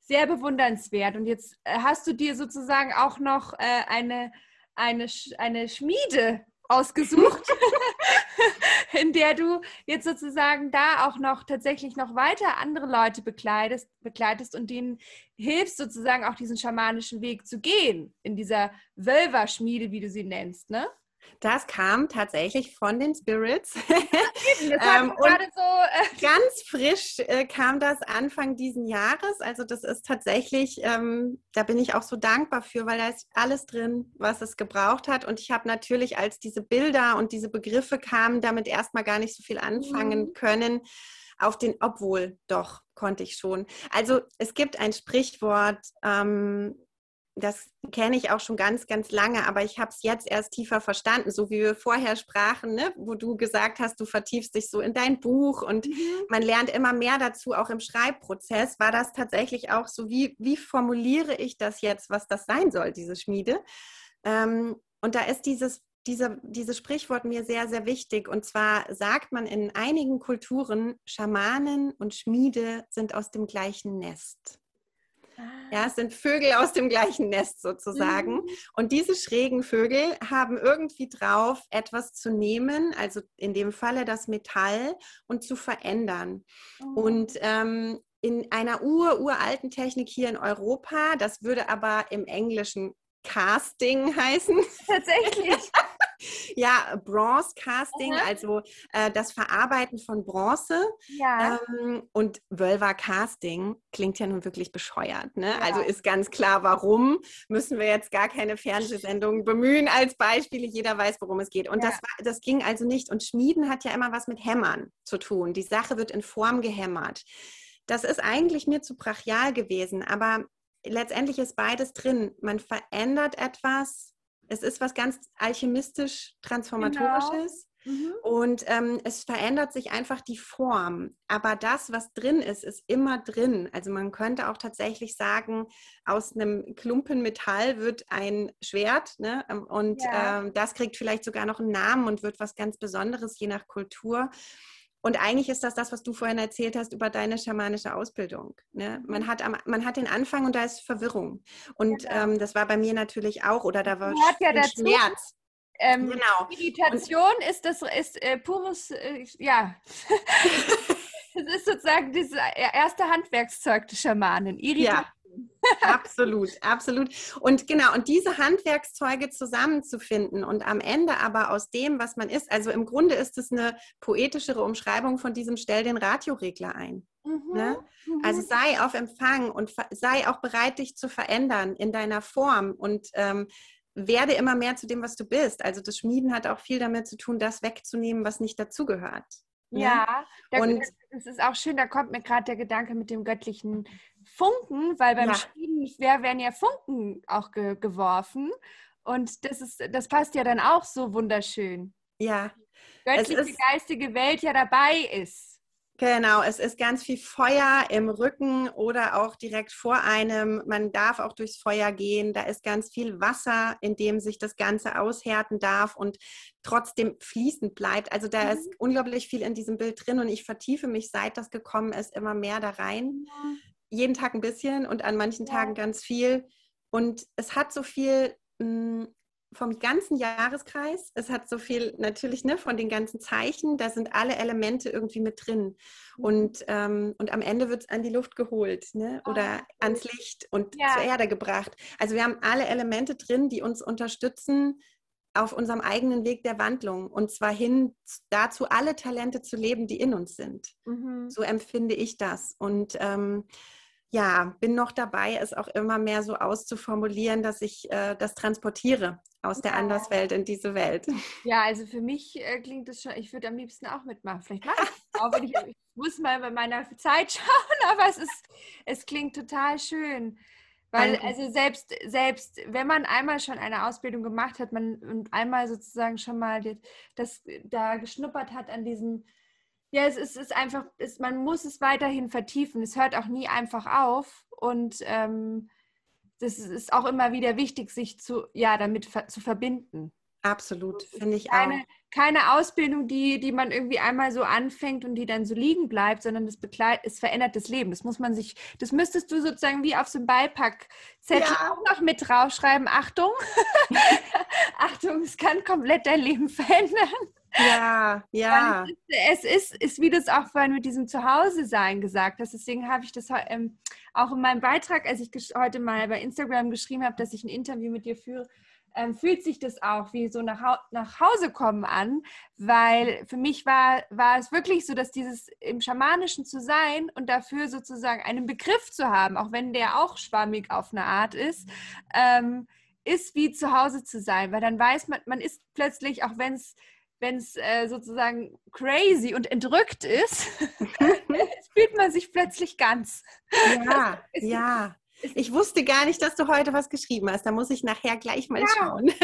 sehr bewundernswert. Und jetzt äh, hast du dir sozusagen auch noch äh, eine, eine, eine Schmiede ausgesucht, [laughs] [laughs] in der du jetzt sozusagen da auch noch tatsächlich noch weiter andere Leute begleitest, begleitest und denen hilfst, sozusagen auch diesen schamanischen Weg zu gehen, in dieser Wölverschmiede, wie du sie nennst, ne? Das kam tatsächlich von den Spirits. [laughs] ähm, und so, äh ganz frisch äh, kam das Anfang diesen Jahres. Also das ist tatsächlich, ähm, da bin ich auch so dankbar für, weil da ist alles drin, was es gebraucht hat. Und ich habe natürlich, als diese Bilder und diese Begriffe kamen, damit erstmal gar nicht so viel anfangen mhm. können. Auf den, obwohl doch konnte ich schon. Also es gibt ein Sprichwort, ähm, das kenne ich auch schon ganz, ganz lange, aber ich habe es jetzt erst tiefer verstanden, so wie wir vorher sprachen, ne? wo du gesagt hast, du vertiefst dich so in dein Buch und mhm. man lernt immer mehr dazu, auch im Schreibprozess. War das tatsächlich auch so, wie, wie formuliere ich das jetzt, was das sein soll, diese Schmiede? Ähm, und da ist dieses diese, dieses Sprichwort mir sehr, sehr wichtig. Und zwar sagt man in einigen Kulturen, Schamanen und Schmiede sind aus dem gleichen Nest. Ja, es sind Vögel aus dem gleichen Nest sozusagen. Mhm. Und diese schrägen Vögel haben irgendwie drauf, etwas zu nehmen, also in dem Falle das Metall, und zu verändern. Mhm. Und ähm, in einer ur, uralten Technik hier in Europa, das würde aber im Englischen Casting heißen. Tatsächlich. [laughs] ja, Bronze Casting, mhm. also äh, das Verarbeiten von Bronze. Ja. Ähm, und Völver Casting klingt ja nun wirklich bescheuert. Ne? Ja. Also ist ganz klar, warum. Müssen wir jetzt gar keine Fernsehsendungen bemühen als Beispiele. Jeder weiß, worum es geht. Und ja. das, war, das ging also nicht. Und Schmieden hat ja immer was mit Hämmern zu tun. Die Sache wird in Form gehämmert. Das ist eigentlich mir zu brachial gewesen, aber letztendlich ist beides drin. Man verändert etwas. Es ist was ganz alchemistisch transformatorisches. Genau. Mhm. Und ähm, es verändert sich einfach die Form. Aber das, was drin ist, ist immer drin. Also man könnte auch tatsächlich sagen, aus einem Klumpen Metall wird ein Schwert. Ne? Ähm, und ja. ähm, das kriegt vielleicht sogar noch einen Namen und wird was ganz Besonderes, je nach Kultur. Und eigentlich ist das das, was du vorhin erzählt hast über deine schamanische Ausbildung. Ne? Man, mhm. hat am, man hat den Anfang und da ist Verwirrung. Und genau. ähm, das war bei mir natürlich auch. Oder da war ja dazu, Schmerz. Ähm, genau. Meditation und, ist das ist äh, pures, äh, ja. [laughs] [laughs] Es ist sozusagen das erste Handwerkszeug des Schamanen. Irritation. Absolut, absolut. Und genau, und diese Handwerkszeuge zusammenzufinden und am Ende aber aus dem, was man ist, also im Grunde ist es eine poetischere Umschreibung von diesem Stell den Radioregler ein. Mhm, ne? mhm. Also sei auf Empfang und sei auch bereit, dich zu verändern in deiner Form und ähm, werde immer mehr zu dem, was du bist. Also das Schmieden hat auch viel damit zu tun, das wegzunehmen, was nicht dazugehört. Ja, ja und es ist auch schön, da kommt mir gerade der Gedanke mit dem göttlichen Funken, weil beim ja. Schieben werden ja Funken auch ge geworfen. Und das ist, das passt ja dann auch so wunderschön. Ja. Göttliche ist, geistige Welt ja dabei ist. Genau, es ist ganz viel Feuer im Rücken oder auch direkt vor einem. Man darf auch durchs Feuer gehen. Da ist ganz viel Wasser, in dem sich das Ganze aushärten darf und trotzdem fließend bleibt. Also da mhm. ist unglaublich viel in diesem Bild drin und ich vertiefe mich, seit das gekommen ist, immer mehr da rein. Ja. Jeden Tag ein bisschen und an manchen ja. Tagen ganz viel. Und es hat so viel mh, hm, vom ganzen Jahreskreis. Es hat so viel natürlich ne, von den ganzen Zeichen. Da sind alle Elemente irgendwie mit drin. Mhm. Und, ähm, und am Ende wird es an die Luft geholt ne? oder oh. ans Licht und ja. zur Erde gebracht. Also wir haben alle Elemente drin, die uns unterstützen auf unserem eigenen Weg der Wandlung. Und zwar hin dazu, alle Talente zu leben, die in uns sind. Mhm. So empfinde ich das. Und ähm, ja, bin noch dabei, es auch immer mehr so auszuformulieren, dass ich äh, das transportiere aus der ja. Anderswelt in diese Welt. [laughs] Ja, also für mich äh, klingt das schon, ich würde am liebsten auch mitmachen. Vielleicht mache ich es auch, ich, ich, muss mal bei meiner [laughs] Zeit schauen, aber es, ist, es klingt total schön. Weil, Danke. also selbst, selbst wenn man einmal schon eine Ausbildung gemacht hat, man und einmal sozusagen schon mal das da geschnuppert hat an diesem ja, es ist, ist einfach, es, man muss es weiterhin vertiefen. Es hört auch nie einfach auf. Und ähm, das ist auch immer wieder wichtig, sich zu, ja, damit ver zu verbinden. Absolut, finde ich keine, auch. Keine Ausbildung, die, die man irgendwie einmal so anfängt und die dann so liegen bleibt, sondern das begleitet, es verändert das Leben. Das muss man sich, das müsstest du sozusagen wie auf so einem Beipackzettel ja. auch noch mit draufschreiben. Achtung, [laughs] Achtung, es kann komplett dein Leben verändern. Ja, ja. Es ist, ist, wie du es auch vorhin mit diesem Zuhause-Sein gesagt hast. Deswegen habe ich das ähm, auch in meinem Beitrag, als ich heute mal bei Instagram geschrieben habe, dass ich ein Interview mit dir führe, ähm, fühlt sich das auch wie so nach, nach Hause kommen an, weil für mich war, war es wirklich so, dass dieses im Schamanischen zu sein und dafür sozusagen einen Begriff zu haben, auch wenn der auch schwammig auf eine Art ist, ähm, ist wie zu Hause zu sein, weil dann weiß man, man ist plötzlich, auch wenn es wenn es äh, sozusagen crazy und entrückt ist, [laughs] [laughs] fühlt man sich plötzlich ganz. Ja, [laughs] ja. Ich wusste gar nicht, dass du heute was geschrieben hast. Da muss ich nachher gleich mal ja. schauen. [laughs]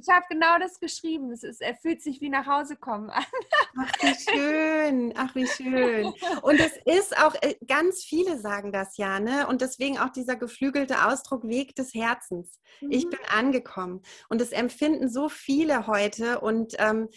Ich habe genau das geschrieben. Es ist, er fühlt sich wie nach Hause kommen an. [laughs] Ach, wie schön. Ach, wie schön. Und es ist auch, äh, ganz viele sagen das ja, ne? Und deswegen auch dieser geflügelte Ausdruck Weg des Herzens. Mhm. Ich bin angekommen. Und das empfinden so viele heute. Und ähm,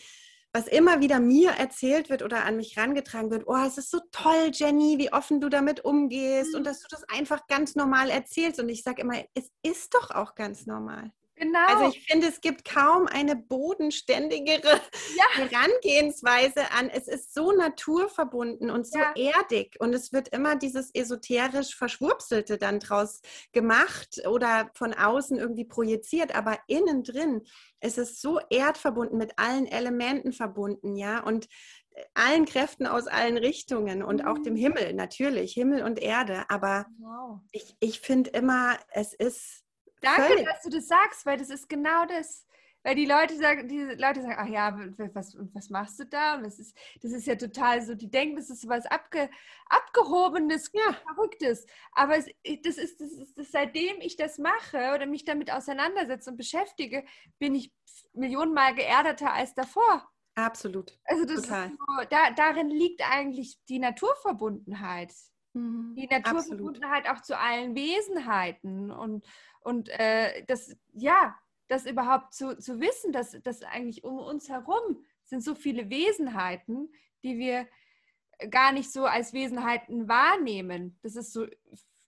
was immer wieder mir erzählt wird oder an mich rangetragen wird, oh, es ist so toll, Jenny, wie offen du damit umgehst mhm. und dass du das einfach ganz normal erzählst. Und ich sage immer, es ist doch auch ganz normal. Genau. Also ich finde, es gibt kaum eine bodenständigere ja. [laughs] Herangehensweise an. Es ist so naturverbunden und so ja. erdig und es wird immer dieses esoterisch Verschwurpselte dann draus gemacht oder von außen irgendwie projiziert, aber innen drin ist es so erdverbunden, mit allen Elementen verbunden, ja, und äh, allen Kräften aus allen Richtungen und mhm. auch dem mhm. Himmel natürlich, Himmel und Erde. Aber wow. ich, ich finde immer, es ist Danke, Völlig. dass du das sagst, weil das ist genau das. Weil die Leute sagen, die Leute sagen, ach ja, was, was machst du da? Und das ist, das ist ja total so, die denken, das ist so was Abge, Abgehobenes, ja. Verrücktes. Aber es, das, ist, das ist das, seitdem ich das mache oder mich damit auseinandersetze und beschäftige, bin ich millionenmal geerdeter als davor. Absolut. Also das Total. So, da, darin liegt eigentlich die Naturverbundenheit. Mhm. Die Naturverbundenheit Absolut. auch zu allen Wesenheiten und und äh, das, ja, das überhaupt zu, zu wissen, dass, dass eigentlich um uns herum sind so viele Wesenheiten, die wir gar nicht so als Wesenheiten wahrnehmen. Das ist so,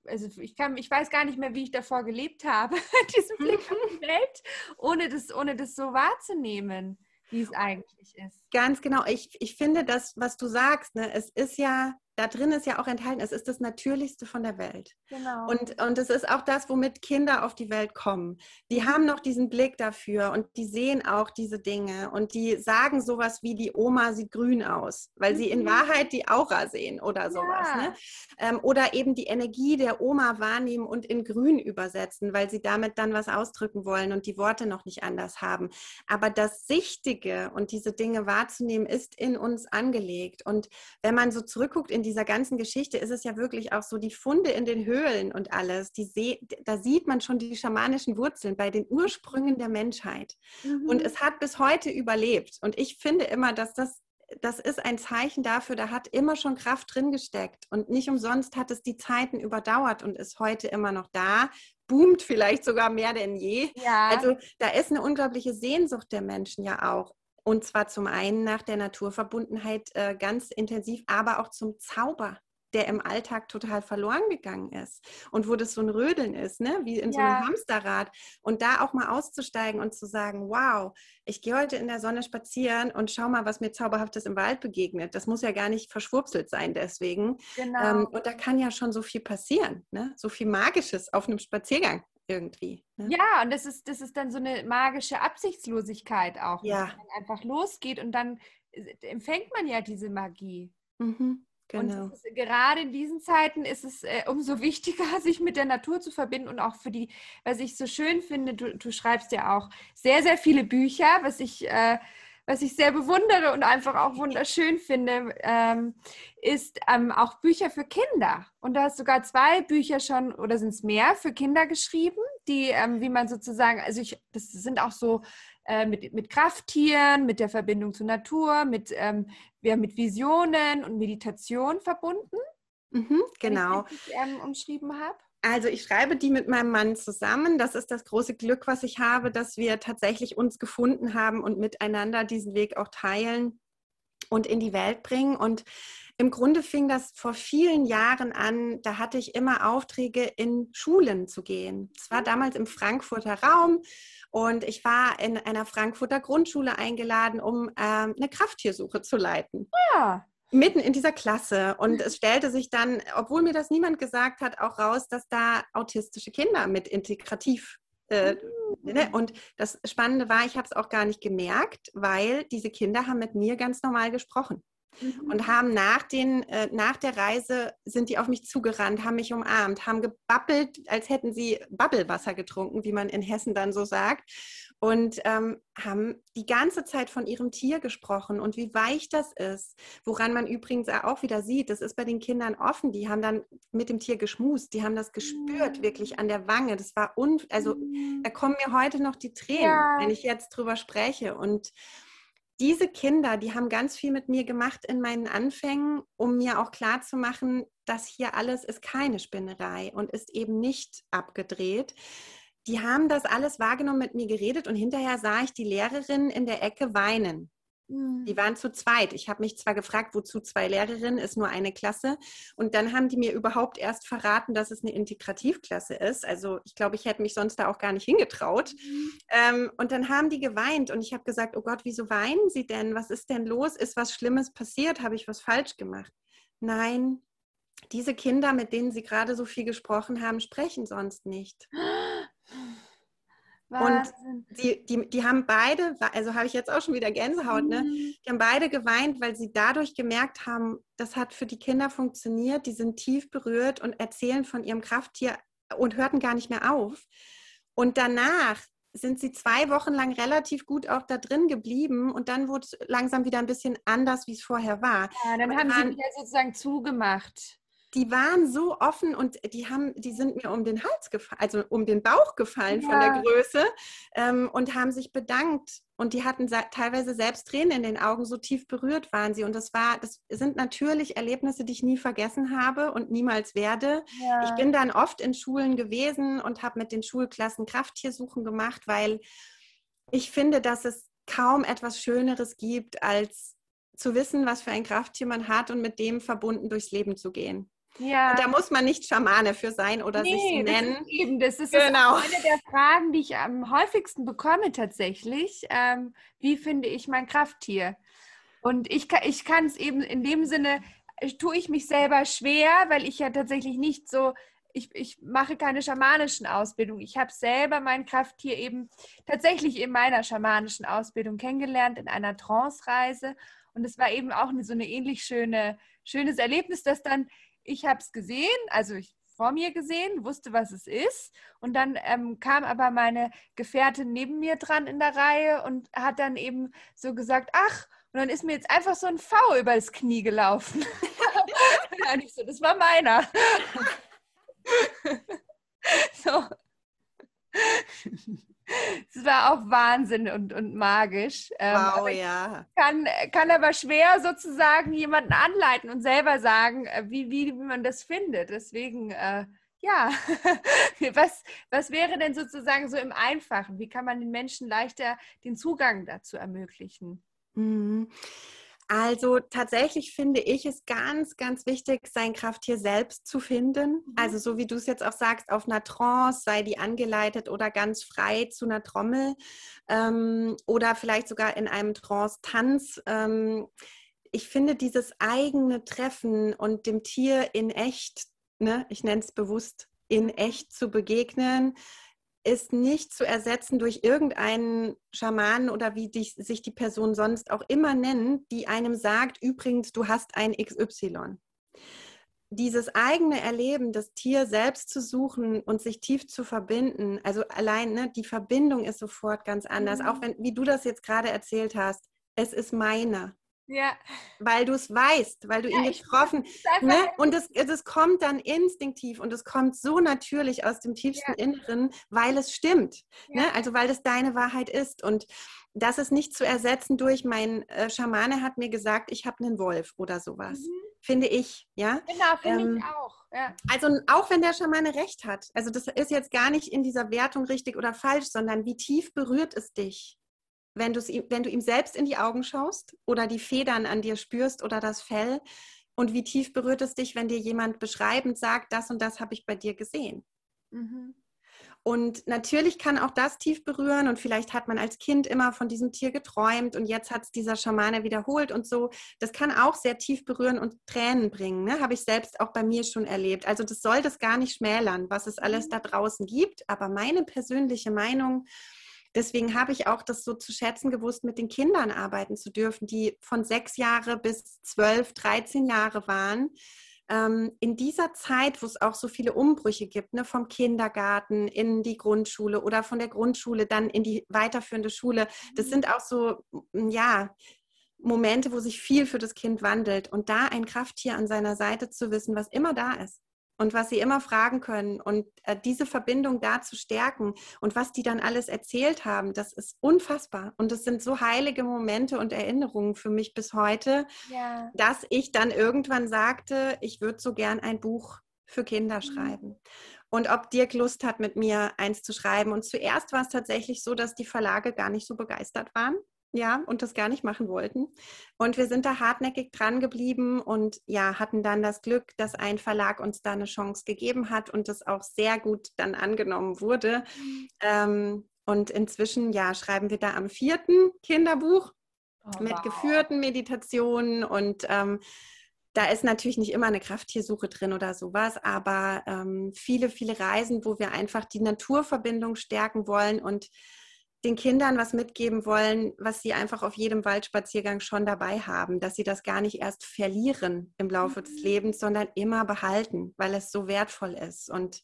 also ich kann, ich weiß gar nicht mehr, wie ich davor gelebt habe, [laughs] diesen [laughs] Blick auf die Welt, ohne das, ohne das so wahrzunehmen, wie es eigentlich ist. Ganz genau. Ich, ich finde das, was du sagst, ne, es ist ja da drin ist ja auch enthalten, es ist das Natürlichste von der Welt. Genau. Und, und es ist auch das, womit Kinder auf die Welt kommen. Die mhm. haben noch diesen Blick dafür und die sehen auch diese Dinge und die sagen sowas wie, die Oma sieht grün aus, weil mhm. sie in mhm. Wahrheit die Aura sehen oder sowas. Ja. Ne? Ähm, oder eben die Energie der Oma wahrnehmen und in grün übersetzen, weil sie damit dann was ausdrücken wollen und die Worte noch nicht anders haben. Aber das Sichtige und diese Dinge wahrzunehmen, ist in uns angelegt. Und wenn man so zurückguckt in dieser ganzen Geschichte ist es ja wirklich auch so, die Funde in den Höhlen und alles, die da sieht man schon die schamanischen Wurzeln bei den Ursprüngen der Menschheit. Mhm. Und es hat bis heute überlebt. Und ich finde immer, dass das das ist ein Zeichen dafür, da hat immer schon Kraft drin gesteckt. Und nicht umsonst hat es die Zeiten überdauert und ist heute immer noch da, boomt vielleicht sogar mehr denn je. Ja. Also da ist eine unglaubliche Sehnsucht der Menschen ja auch. Und zwar zum einen nach der Naturverbundenheit äh, ganz intensiv, aber auch zum Zauber, der im Alltag total verloren gegangen ist. Und wo das so ein Rödeln ist, ne? wie in ja. so einem Hamsterrad. Und da auch mal auszusteigen und zu sagen, wow, ich gehe heute in der Sonne spazieren und schau mal, was mir Zauberhaftes im Wald begegnet. Das muss ja gar nicht verschwurzelt sein deswegen. Genau. Ähm, und da kann ja schon so viel passieren, ne? so viel Magisches auf einem Spaziergang irgendwie. Ne? Ja, und das ist, das ist dann so eine magische Absichtslosigkeit auch, ja. wenn man einfach losgeht und dann äh, empfängt man ja diese Magie. Mhm. Genau. Und ist, gerade in diesen Zeiten ist es äh, umso [laughs] wichtiger, sich mit der Natur zu verbinden und auch für die, was ich so schön finde, du, du schreibst ja auch sehr, sehr viele Bücher, was ich, äh, was ich sehr bewundere und einfach auch wunderschön finde, ähm, ist ähm, auch Bücher für Kinder. Und du hast sogar zwei Bücher schon, oder sind es mehr, für Kinder geschrieben, die, ähm, wie man sozusagen, also ich, das sind auch so äh, mit, mit Krafttieren, mit der Verbindung zur Natur, mit, ähm, ja, mit Visionen und Meditation verbunden. Mhm, genau. Wenn ich richtig, ähm, umschrieben habe. Also ich schreibe die mit meinem Mann zusammen. Das ist das große Glück, was ich habe, dass wir tatsächlich uns gefunden haben und miteinander diesen Weg auch teilen und in die Welt bringen. Und im Grunde fing das vor vielen Jahren an. Da hatte ich immer Aufträge, in Schulen zu gehen. Es war damals im Frankfurter Raum und ich war in einer Frankfurter Grundschule eingeladen, um ähm, eine Krafttiersuche zu leiten. Ja mitten in dieser Klasse. Und es stellte sich dann, obwohl mir das niemand gesagt hat, auch raus, dass da autistische Kinder mit integrativ. Äh, ne? Und das Spannende war, ich habe es auch gar nicht gemerkt, weil diese Kinder haben mit mir ganz normal gesprochen. Mhm. Und haben nach, den, äh, nach der Reise sind die auf mich zugerannt, haben mich umarmt, haben gebabbelt, als hätten sie Babbelwasser getrunken, wie man in Hessen dann so sagt. Und ähm, haben die ganze Zeit von ihrem Tier gesprochen und wie weich das ist. Woran man übrigens auch wieder sieht, das ist bei den Kindern offen. Die haben dann mit dem Tier geschmust, die haben das gespürt, wirklich an der Wange. Das war un, also da kommen mir heute noch die Tränen, ja. wenn ich jetzt drüber spreche. Und diese Kinder, die haben ganz viel mit mir gemacht in meinen Anfängen, um mir auch klar zu machen, dass hier alles ist keine Spinnerei und ist eben nicht abgedreht. Die haben das alles wahrgenommen, mit mir geredet und hinterher sah ich die Lehrerin in der Ecke weinen. Die hm. waren zu zweit. Ich habe mich zwar gefragt, wozu zwei Lehrerinnen, ist nur eine Klasse. Und dann haben die mir überhaupt erst verraten, dass es eine Integrativklasse ist. Also ich glaube, ich hätte mich sonst da auch gar nicht hingetraut. Mhm. Ähm, und dann haben die geweint und ich habe gesagt, oh Gott, wieso weinen sie denn? Was ist denn los? Ist was Schlimmes passiert? Habe ich was falsch gemacht? Nein, diese Kinder, mit denen sie gerade so viel gesprochen haben, sprechen sonst nicht. [gasps] Und die, die, die haben beide, also habe ich jetzt auch schon wieder Gänsehaut, ne? Mhm. Die haben beide geweint, weil sie dadurch gemerkt haben, das hat für die Kinder funktioniert, die sind tief berührt und erzählen von ihrem Krafttier und hörten gar nicht mehr auf. Und danach sind sie zwei Wochen lang relativ gut auch da drin geblieben und dann wurde es langsam wieder ein bisschen anders, wie es vorher war. Ja, dann haben sie wieder sozusagen zugemacht die waren so offen und die haben, die sind mir um den Hals gefallen, also um den Bauch gefallen ja. von der Größe ähm, und haben sich bedankt. Und die hatten teilweise selbst Tränen in den Augen, so tief berührt waren sie. Und das war, das sind natürlich Erlebnisse, die ich nie vergessen habe und niemals werde. Ja. Ich bin dann oft in Schulen gewesen und habe mit den Schulklassen Krafttiersuchen gemacht, weil ich finde, dass es kaum etwas Schöneres gibt, als zu wissen, was für ein Krafttier man hat und mit dem verbunden durchs Leben zu gehen. Ja. Und da muss man nicht Schamane für sein oder nee, sich nennen. Das ist eben, das ist genau. eine der Fragen, die ich am häufigsten bekomme tatsächlich. Ähm, wie finde ich mein Krafttier? Und ich, ich kann es eben in dem Sinne, tue ich mich selber schwer, weil ich ja tatsächlich nicht so, ich, ich mache keine schamanischen Ausbildung. Ich habe selber mein Krafttier eben tatsächlich in meiner schamanischen Ausbildung kennengelernt, in einer Trance-Reise. Und es war eben auch so eine ähnlich schöne, schönes Erlebnis, dass dann ich habe es gesehen, also ich vor mir gesehen, wusste, was es ist. Und dann ähm, kam aber meine Gefährtin neben mir dran in der Reihe und hat dann eben so gesagt, ach, und dann ist mir jetzt einfach so ein V über das Knie gelaufen. [laughs] so, das war meiner. [laughs] so. [laughs] Es war auch Wahnsinn und, und magisch. Ähm, wow, ja. Kann, kann aber schwer sozusagen jemanden anleiten und selber sagen, äh, wie, wie, wie man das findet. Deswegen, äh, ja, [laughs] was, was wäre denn sozusagen so im Einfachen? Wie kann man den Menschen leichter den Zugang dazu ermöglichen? Mhm. Also tatsächlich finde ich es ganz, ganz wichtig, sein Krafttier selbst zu finden. Mhm. Also so wie du es jetzt auch sagst, auf einer Trance, sei die angeleitet oder ganz frei zu einer Trommel ähm, oder vielleicht sogar in einem Trance-Tanz. Ähm, ich finde dieses eigene Treffen und dem Tier in echt, ne, ich nenne es bewusst, in echt zu begegnen, ist nicht zu ersetzen durch irgendeinen Schamanen oder wie dich, sich die Person sonst auch immer nennt, die einem sagt, übrigens, du hast ein XY. dieses eigene Erleben, das Tier selbst zu suchen und sich tief zu verbinden, also allein ne, die Verbindung ist sofort ganz anders. Mhm. Auch wenn, wie du das jetzt gerade erzählt hast, es ist meine. Ja. Weil du es weißt, weil du ja, ihn getroffen ne? Und es, es kommt dann instinktiv und es kommt so natürlich aus dem tiefsten ja. Inneren, weil es stimmt. Ja. Ne? Also weil es deine Wahrheit ist. Und das ist nicht zu ersetzen durch mein äh, Schamane hat mir gesagt, ich habe einen Wolf oder sowas. Mhm. Finde ich, ja. Genau, finde ähm, ich auch. Ja. Also auch wenn der Schamane recht hat. Also das ist jetzt gar nicht in dieser Wertung richtig oder falsch, sondern wie tief berührt es dich? Wenn, wenn du ihm selbst in die Augen schaust oder die Federn an dir spürst oder das Fell und wie tief berührt es dich, wenn dir jemand beschreibend sagt, das und das habe ich bei dir gesehen. Mhm. Und natürlich kann auch das tief berühren und vielleicht hat man als Kind immer von diesem Tier geträumt und jetzt hat es dieser Schamane wiederholt und so. Das kann auch sehr tief berühren und Tränen bringen. Ne? Habe ich selbst auch bei mir schon erlebt. Also das soll das gar nicht schmälern, was es alles mhm. da draußen gibt. Aber meine persönliche Meinung, Deswegen habe ich auch das so zu schätzen gewusst, mit den Kindern arbeiten zu dürfen, die von sechs Jahre bis zwölf, dreizehn Jahre waren. Ähm, in dieser Zeit, wo es auch so viele Umbrüche gibt, ne, vom Kindergarten in die Grundschule oder von der Grundschule dann in die weiterführende Schule, das mhm. sind auch so, ja, Momente, wo sich viel für das Kind wandelt. Und da ein Krafttier an seiner Seite zu wissen, was immer da ist, und was sie immer fragen können und äh, diese Verbindung da zu stärken und was die dann alles erzählt haben, das ist unfassbar. Und es sind so heilige Momente und Erinnerungen für mich bis heute, ja. dass ich dann irgendwann sagte, ich würde so gern ein Buch für Kinder mhm. schreiben. Und ob Dirk Lust hat, mit mir eins zu schreiben. Und zuerst war es tatsächlich so, dass die Verlage gar nicht so begeistert waren ja, und das gar nicht machen wollten. Und wir sind da hartnäckig dran geblieben und ja, hatten dann das Glück, dass ein Verlag uns da eine Chance gegeben hat und das auch sehr gut dann angenommen wurde. Mhm. Ähm, und inzwischen, ja, schreiben wir da am vierten Kinderbuch oh, mit wow. geführten Meditationen und ähm, da ist natürlich nicht immer eine Krafttiersuche drin oder sowas, aber ähm, viele, viele Reisen, wo wir einfach die Naturverbindung stärken wollen und den Kindern was mitgeben wollen, was sie einfach auf jedem Waldspaziergang schon dabei haben, dass sie das gar nicht erst verlieren im Laufe mhm. des Lebens, sondern immer behalten, weil es so wertvoll ist. Und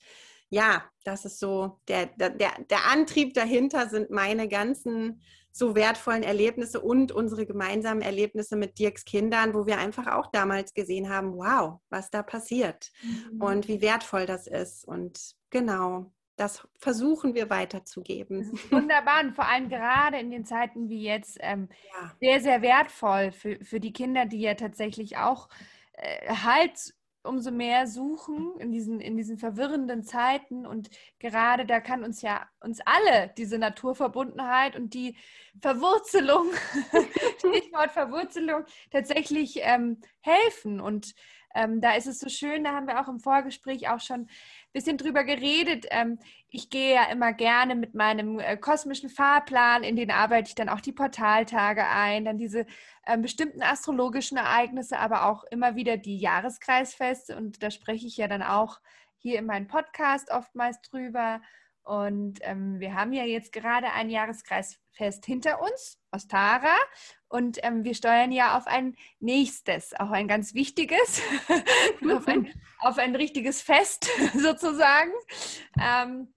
ja, das ist so, der, der, der Antrieb dahinter sind meine ganzen so wertvollen Erlebnisse und unsere gemeinsamen Erlebnisse mit Dirks Kindern, wo wir einfach auch damals gesehen haben, wow, was da passiert mhm. und wie wertvoll das ist. Und genau, das versuchen wir weiterzugeben. [laughs] Wunderbar und vor allem gerade in den Zeiten wie jetzt ähm, ja. sehr, sehr wertvoll für, für die Kinder, die ja tatsächlich auch äh, Halt umso mehr suchen in diesen, in diesen verwirrenden Zeiten. Und gerade da kann uns ja uns alle diese Naturverbundenheit und die Verwurzelung, [laughs] Stichwort Verwurzelung, tatsächlich ähm, helfen. Und ähm, da ist es so schön, da haben wir auch im Vorgespräch auch schon bisschen drüber geredet. Ähm, ich gehe ja immer gerne mit meinem äh, kosmischen Fahrplan, in den arbeite ich dann auch die Portaltage ein, dann diese ähm, bestimmten astrologischen Ereignisse, aber auch immer wieder die Jahreskreisfeste. Und da spreche ich ja dann auch hier in meinem Podcast oftmals drüber. Und ähm, wir haben ja jetzt gerade ein Jahreskreisfest hinter uns, Ostara. Und ähm, wir steuern ja auf ein nächstes, auch ein ganz wichtiges, [laughs] auf, ein, auf, ein, richtiges Fest [laughs] sozusagen. Ähm,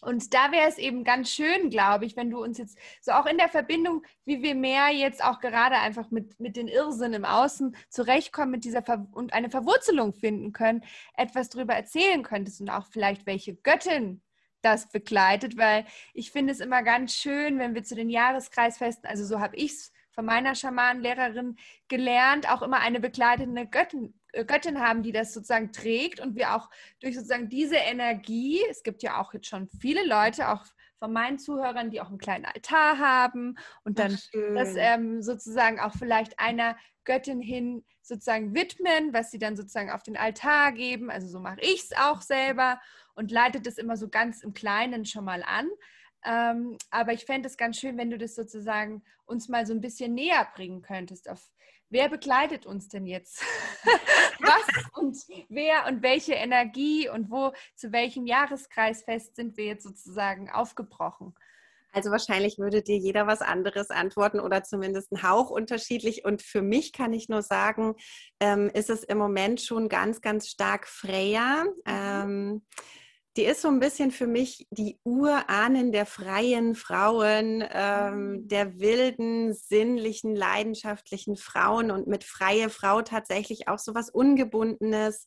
und da wäre es eben ganz schön, glaube ich, wenn du uns jetzt so auch in der Verbindung, wie wir mehr jetzt auch gerade einfach mit, mit den Irrsinn im Außen zurechtkommen mit dieser Ver und eine Verwurzelung finden können, etwas darüber erzählen könntest und auch vielleicht welche Göttin das begleitet, weil ich finde es immer ganz schön, wenn wir zu den Jahreskreisfesten, also so habe ich es von meiner Schamanenlehrerin gelernt, auch immer eine begleitende Göttin, äh, Göttin haben, die das sozusagen trägt und wir auch durch sozusagen diese Energie, es gibt ja auch jetzt schon viele Leute, auch von meinen Zuhörern, die auch einen kleinen Altar haben und dann das ähm, sozusagen auch vielleicht einer Göttin hin sozusagen widmen, was sie dann sozusagen auf den Altar geben. Also so mache ich es auch selber und leite das immer so ganz im Kleinen schon mal an. Ähm, aber ich fände es ganz schön, wenn du das sozusagen uns mal so ein bisschen näher bringen könntest. Auf wer begleitet uns denn jetzt? [laughs] Was und wer und welche Energie und wo, zu welchem Jahreskreisfest sind wir jetzt sozusagen aufgebrochen? Also wahrscheinlich würde dir jeder was anderes antworten oder zumindest ein Hauch unterschiedlich. Und für mich kann ich nur sagen, ähm, ist es im Moment schon ganz, ganz stark Freya. Mhm. Ähm, die ist so ein bisschen für mich die Urahnen der freien Frauen, ähm, mhm. der wilden, sinnlichen, leidenschaftlichen Frauen und mit freie Frau tatsächlich auch so was Ungebundenes,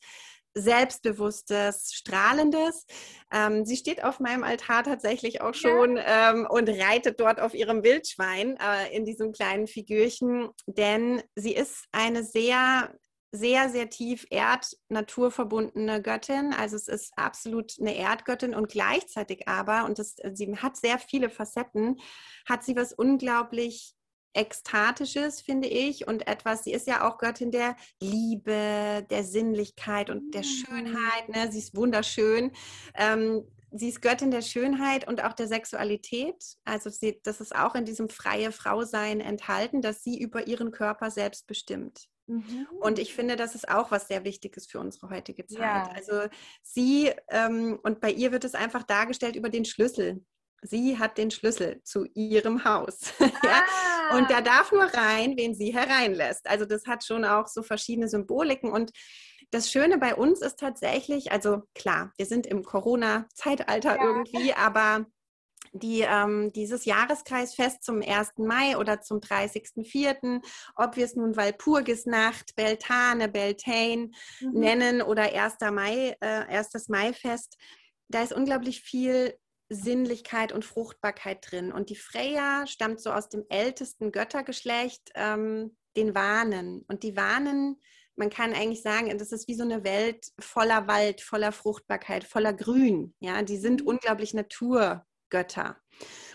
Selbstbewusstes, Strahlendes. Ähm, sie steht auf meinem Altar tatsächlich auch schon ja. ähm, und reitet dort auf ihrem Wildschwein äh, in diesem kleinen Figürchen, denn sie ist eine sehr sehr, sehr tief erd-naturverbundene Göttin. Also es ist absolut eine Erdgöttin und gleichzeitig aber, und das, sie hat sehr viele Facetten, hat sie was unglaublich Ekstatisches, finde ich, und etwas, sie ist ja auch Göttin der Liebe, der Sinnlichkeit und der Schönheit. Ne? Sie ist wunderschön. Ähm, sie ist Göttin der Schönheit und auch der Sexualität. Also sie, das ist auch in diesem freie Frausein enthalten, dass sie über ihren Körper selbst bestimmt. Mhm. Und ich finde, das ist auch was sehr Wichtiges für unsere heutige Zeit. Ja. Also sie, ähm, und bei ihr wird es einfach dargestellt über den Schlüssel. Sie hat den Schlüssel zu ihrem Haus. [laughs] ja? Und da ah. darf nur rein, wen sie hereinlässt. Also das hat schon auch so verschiedene Symboliken. Und das Schöne bei uns ist tatsächlich, also klar, wir sind im Corona-Zeitalter ja. irgendwie, aber die, ähm, dieses Jahreskreisfest zum 1. Mai oder zum 30.04., ob wir es nun Walpurgisnacht, Beltane, Beltane mhm. nennen oder 1. Mai, äh, 1. Maifest, da ist unglaublich viel Sinnlichkeit und Fruchtbarkeit drin. Und die Freya stammt so aus dem ältesten Göttergeschlecht, ähm, den Wahnen. Und die Wahnen, man kann eigentlich sagen, das ist wie so eine Welt voller Wald, voller Fruchtbarkeit, voller Grün. Ja, die sind mhm. unglaublich Naturgötter.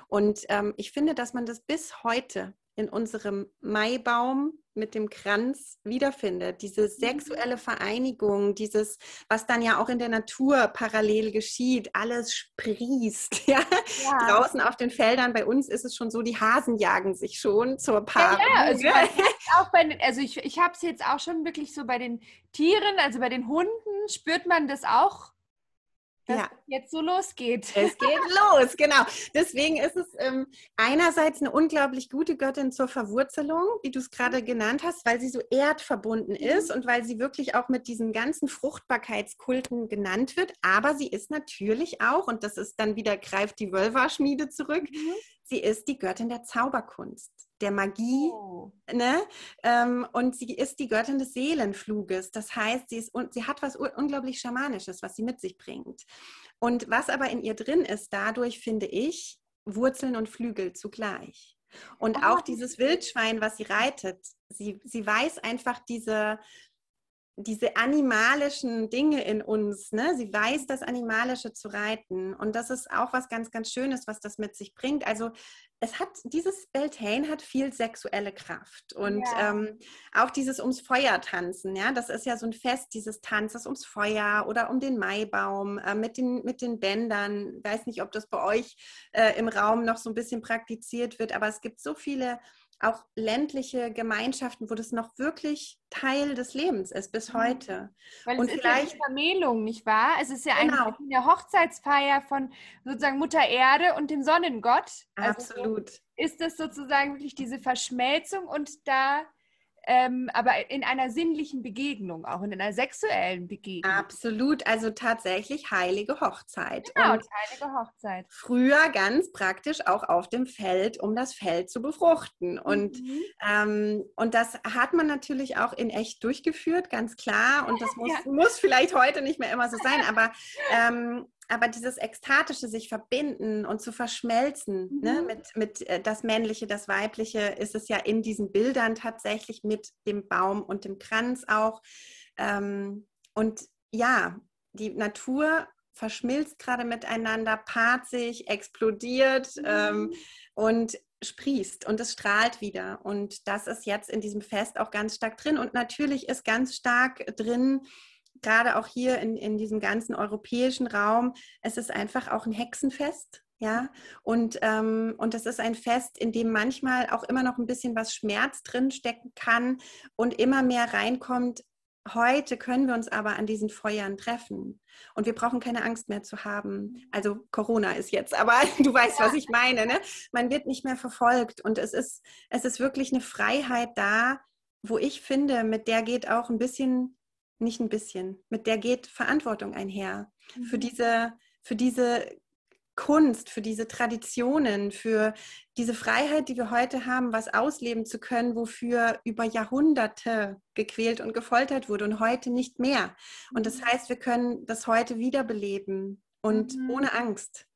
Und ähm, ich finde, dass man das bis heute in unserem Maibaum mit dem Kranz wiederfindet. Diese mhm. sexuelle Vereinigung, dieses, was dann ja auch in der Natur parallel geschieht, alles sprießt. [laughs] Ja? ja. Draußen auf den Feldern bei uns ist es schon so, die Hasen jagen sich schon zur Paarung. Ja, ja. Also, [laughs] auch bei den, also ich, ich habe es jetzt auch schon wirklich so bei den Tieren, also bei den Hunden spürt man das auch dass ja. es jetzt so losgeht. Es [laughs] geht los, genau. Deswegen ist es ähm, einerseits eine unglaublich gute Göttin zur Verwurzelung, wie du es gerade genannt hast, weil sie so erdverbunden mhm. ist und weil sie wirklich auch mit diesen ganzen Fruchtbarkeitskulten genannt wird. Aber sie ist natürlich auch, und das ist dann wieder, greift die Wölverschmiede zurück, mhm. sie ist die Göttin der Zauberkunst der Magie. Oh. Ne? Ähm, und sie ist die Göttin des Seelenfluges. Das heißt, sie, ist, sie hat was unglaublich Schamanisches, was sie mit sich bringt. Und was aber in ihr drin ist, dadurch finde ich Wurzeln und Flügel zugleich. Und oh, auch dieses Wildschwein, was sie reitet, sie, sie weiß einfach diese, diese animalischen Dinge in uns, ne? sie weiß das Animalische zu reiten. Und das ist auch was ganz, ganz Schönes, was das mit sich bringt. Also es hat, dieses Beltane hat viel sexuelle Kraft und ja. ähm, auch dieses ums Feuer tanzen, ja, das ist ja so ein Fest, dieses Tanzes ums Feuer oder um den Maibaum äh, mit, den, mit den Bändern. Ich weiß nicht, ob das bei euch äh, im Raum noch so ein bisschen praktiziert wird, aber es gibt so viele auch ländliche Gemeinschaften, wo das noch wirklich Teil des Lebens ist bis mhm. heute. Weil und es vielleicht ist ja Vermählung, nicht wahr? Es ist ja genau. eigentlich eine Hochzeitsfeier von sozusagen Mutter Erde und dem Sonnengott. Also Absolut. Ist das sozusagen wirklich diese Verschmelzung und da ähm, aber in einer sinnlichen Begegnung, auch in einer sexuellen Begegnung. Absolut, also tatsächlich heilige Hochzeit. Genau, und heilige Hochzeit. Früher ganz praktisch auch auf dem Feld, um das Feld zu befruchten. Und, mhm. ähm, und das hat man natürlich auch in echt durchgeführt, ganz klar. Und [laughs] das muss, ja. muss vielleicht heute nicht mehr immer so sein, aber ähm, aber dieses ekstatische sich verbinden und zu verschmelzen ne, mhm. ne, mit, mit äh, das Männliche, das Weibliche, ist es ja in diesen Bildern tatsächlich mit dem Baum und dem Kranz auch. Ähm, und ja, die Natur verschmilzt gerade miteinander, paart sich, explodiert mhm. ähm, und sprießt und es strahlt wieder. Und das ist jetzt in diesem Fest auch ganz stark drin. Und natürlich ist ganz stark drin, gerade auch hier in, in diesem ganzen europäischen Raum, es ist einfach auch ein Hexenfest. Ja, und, ähm, und das ist ein Fest, in dem manchmal auch immer noch ein bisschen was Schmerz drin stecken kann und immer mehr reinkommt, heute können wir uns aber an diesen Feuern treffen und wir brauchen keine Angst mehr zu haben. Also Corona ist jetzt, [laughs] aber du weißt, ja. was ich meine. Ne? Man wird nicht mehr verfolgt und es ist, es ist wirklich eine Freiheit da, wo ich finde, mit der geht auch ein bisschen, nicht ein bisschen, mit der geht Verantwortung einher mhm. für diese, für diese Kunst, für diese Traditionen, für diese Freiheit, die wir heute haben, was ausleben zu können, wofür über Jahrhunderte gequält und gefoltert wurde und heute nicht mehr. Und das mhm. heißt, wir können das heute wiederbeleben und mhm. ohne Angst.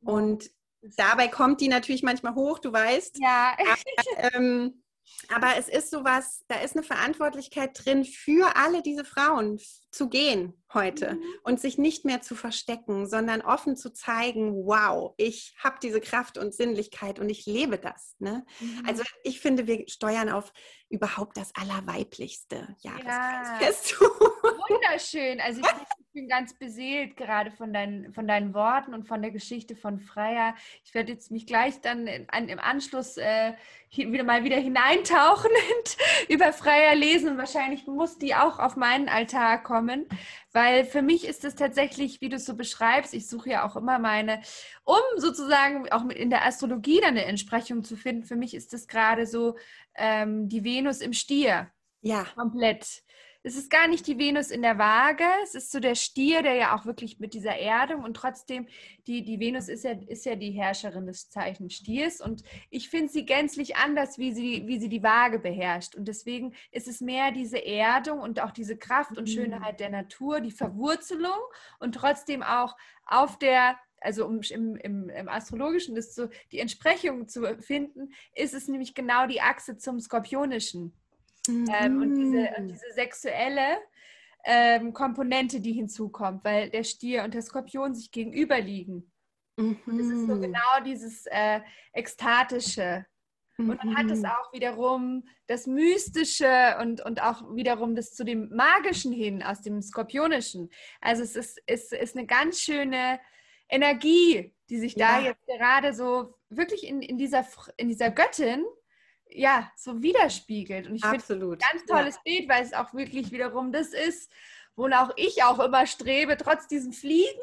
Und dabei kommt die natürlich manchmal hoch, du weißt. Ja. Aber, ähm, aber es ist sowas, da ist eine Verantwortlichkeit drin, für alle diese Frauen zu gehen heute mhm. und sich nicht mehr zu verstecken, sondern offen zu zeigen, wow, ich habe diese Kraft und Sinnlichkeit und ich lebe das. Ne? Mhm. Also ich finde, wir steuern auf überhaupt das Allerweiblichste Jahreskreisfest. Ja. [laughs] Wunderschön. Also [laughs] ich bin ganz beseelt gerade von deinen, von deinen Worten und von der Geschichte von Freier. Ich werde jetzt mich gleich dann in, an, im Anschluss äh, wieder mal wieder hineintauchen [laughs] und über Freier lesen und wahrscheinlich muss die auch auf meinen Altar kommen, weil für mich ist es tatsächlich, wie du es so beschreibst, ich suche ja auch immer meine, um sozusagen auch in der Astrologie dann eine Entsprechung zu finden, für mich ist es gerade so ähm, die Venus im Stier. Ja. Komplett es ist gar nicht die Venus in der Waage, es ist so der Stier, der ja auch wirklich mit dieser Erdung und trotzdem, die, die Venus ist ja, ist ja die Herrscherin des Zeichens Stiers und ich finde sie gänzlich anders, wie sie, wie sie die Waage beherrscht. Und deswegen ist es mehr diese Erdung und auch diese Kraft und mhm. Schönheit der Natur, die Verwurzelung und trotzdem auch auf der also um im, im, im, Astrologischen das so die Entsprechung zu finden, ist es nämlich genau die Achse zum Skorpionischen. Mhm. Ähm, und, diese, und, diese, sexuelle ähm, Komponente, die hinzukommt, weil der Stier und der Skorpion sich gegenüberliegen. Mhm. Und es ist so mhm. genau dieses äh, Ekstatische. Und dann hat es mhm. auch wiederum das Mystische und, und auch wiederum das zu dem Magischen hin, aus dem Skorpionischen. Also es ist, ist, ist eine ganz schöne Energie, die sich ja. da jetzt gerade so wirklich in, in, dieser, in dieser Göttin ja, so widerspiegelt. Und ich finde ein ganz tolles ja. Bild, weil es auch wirklich wiederum das ist, wonach ich auch immer strebe, trotz diesem Fliegen,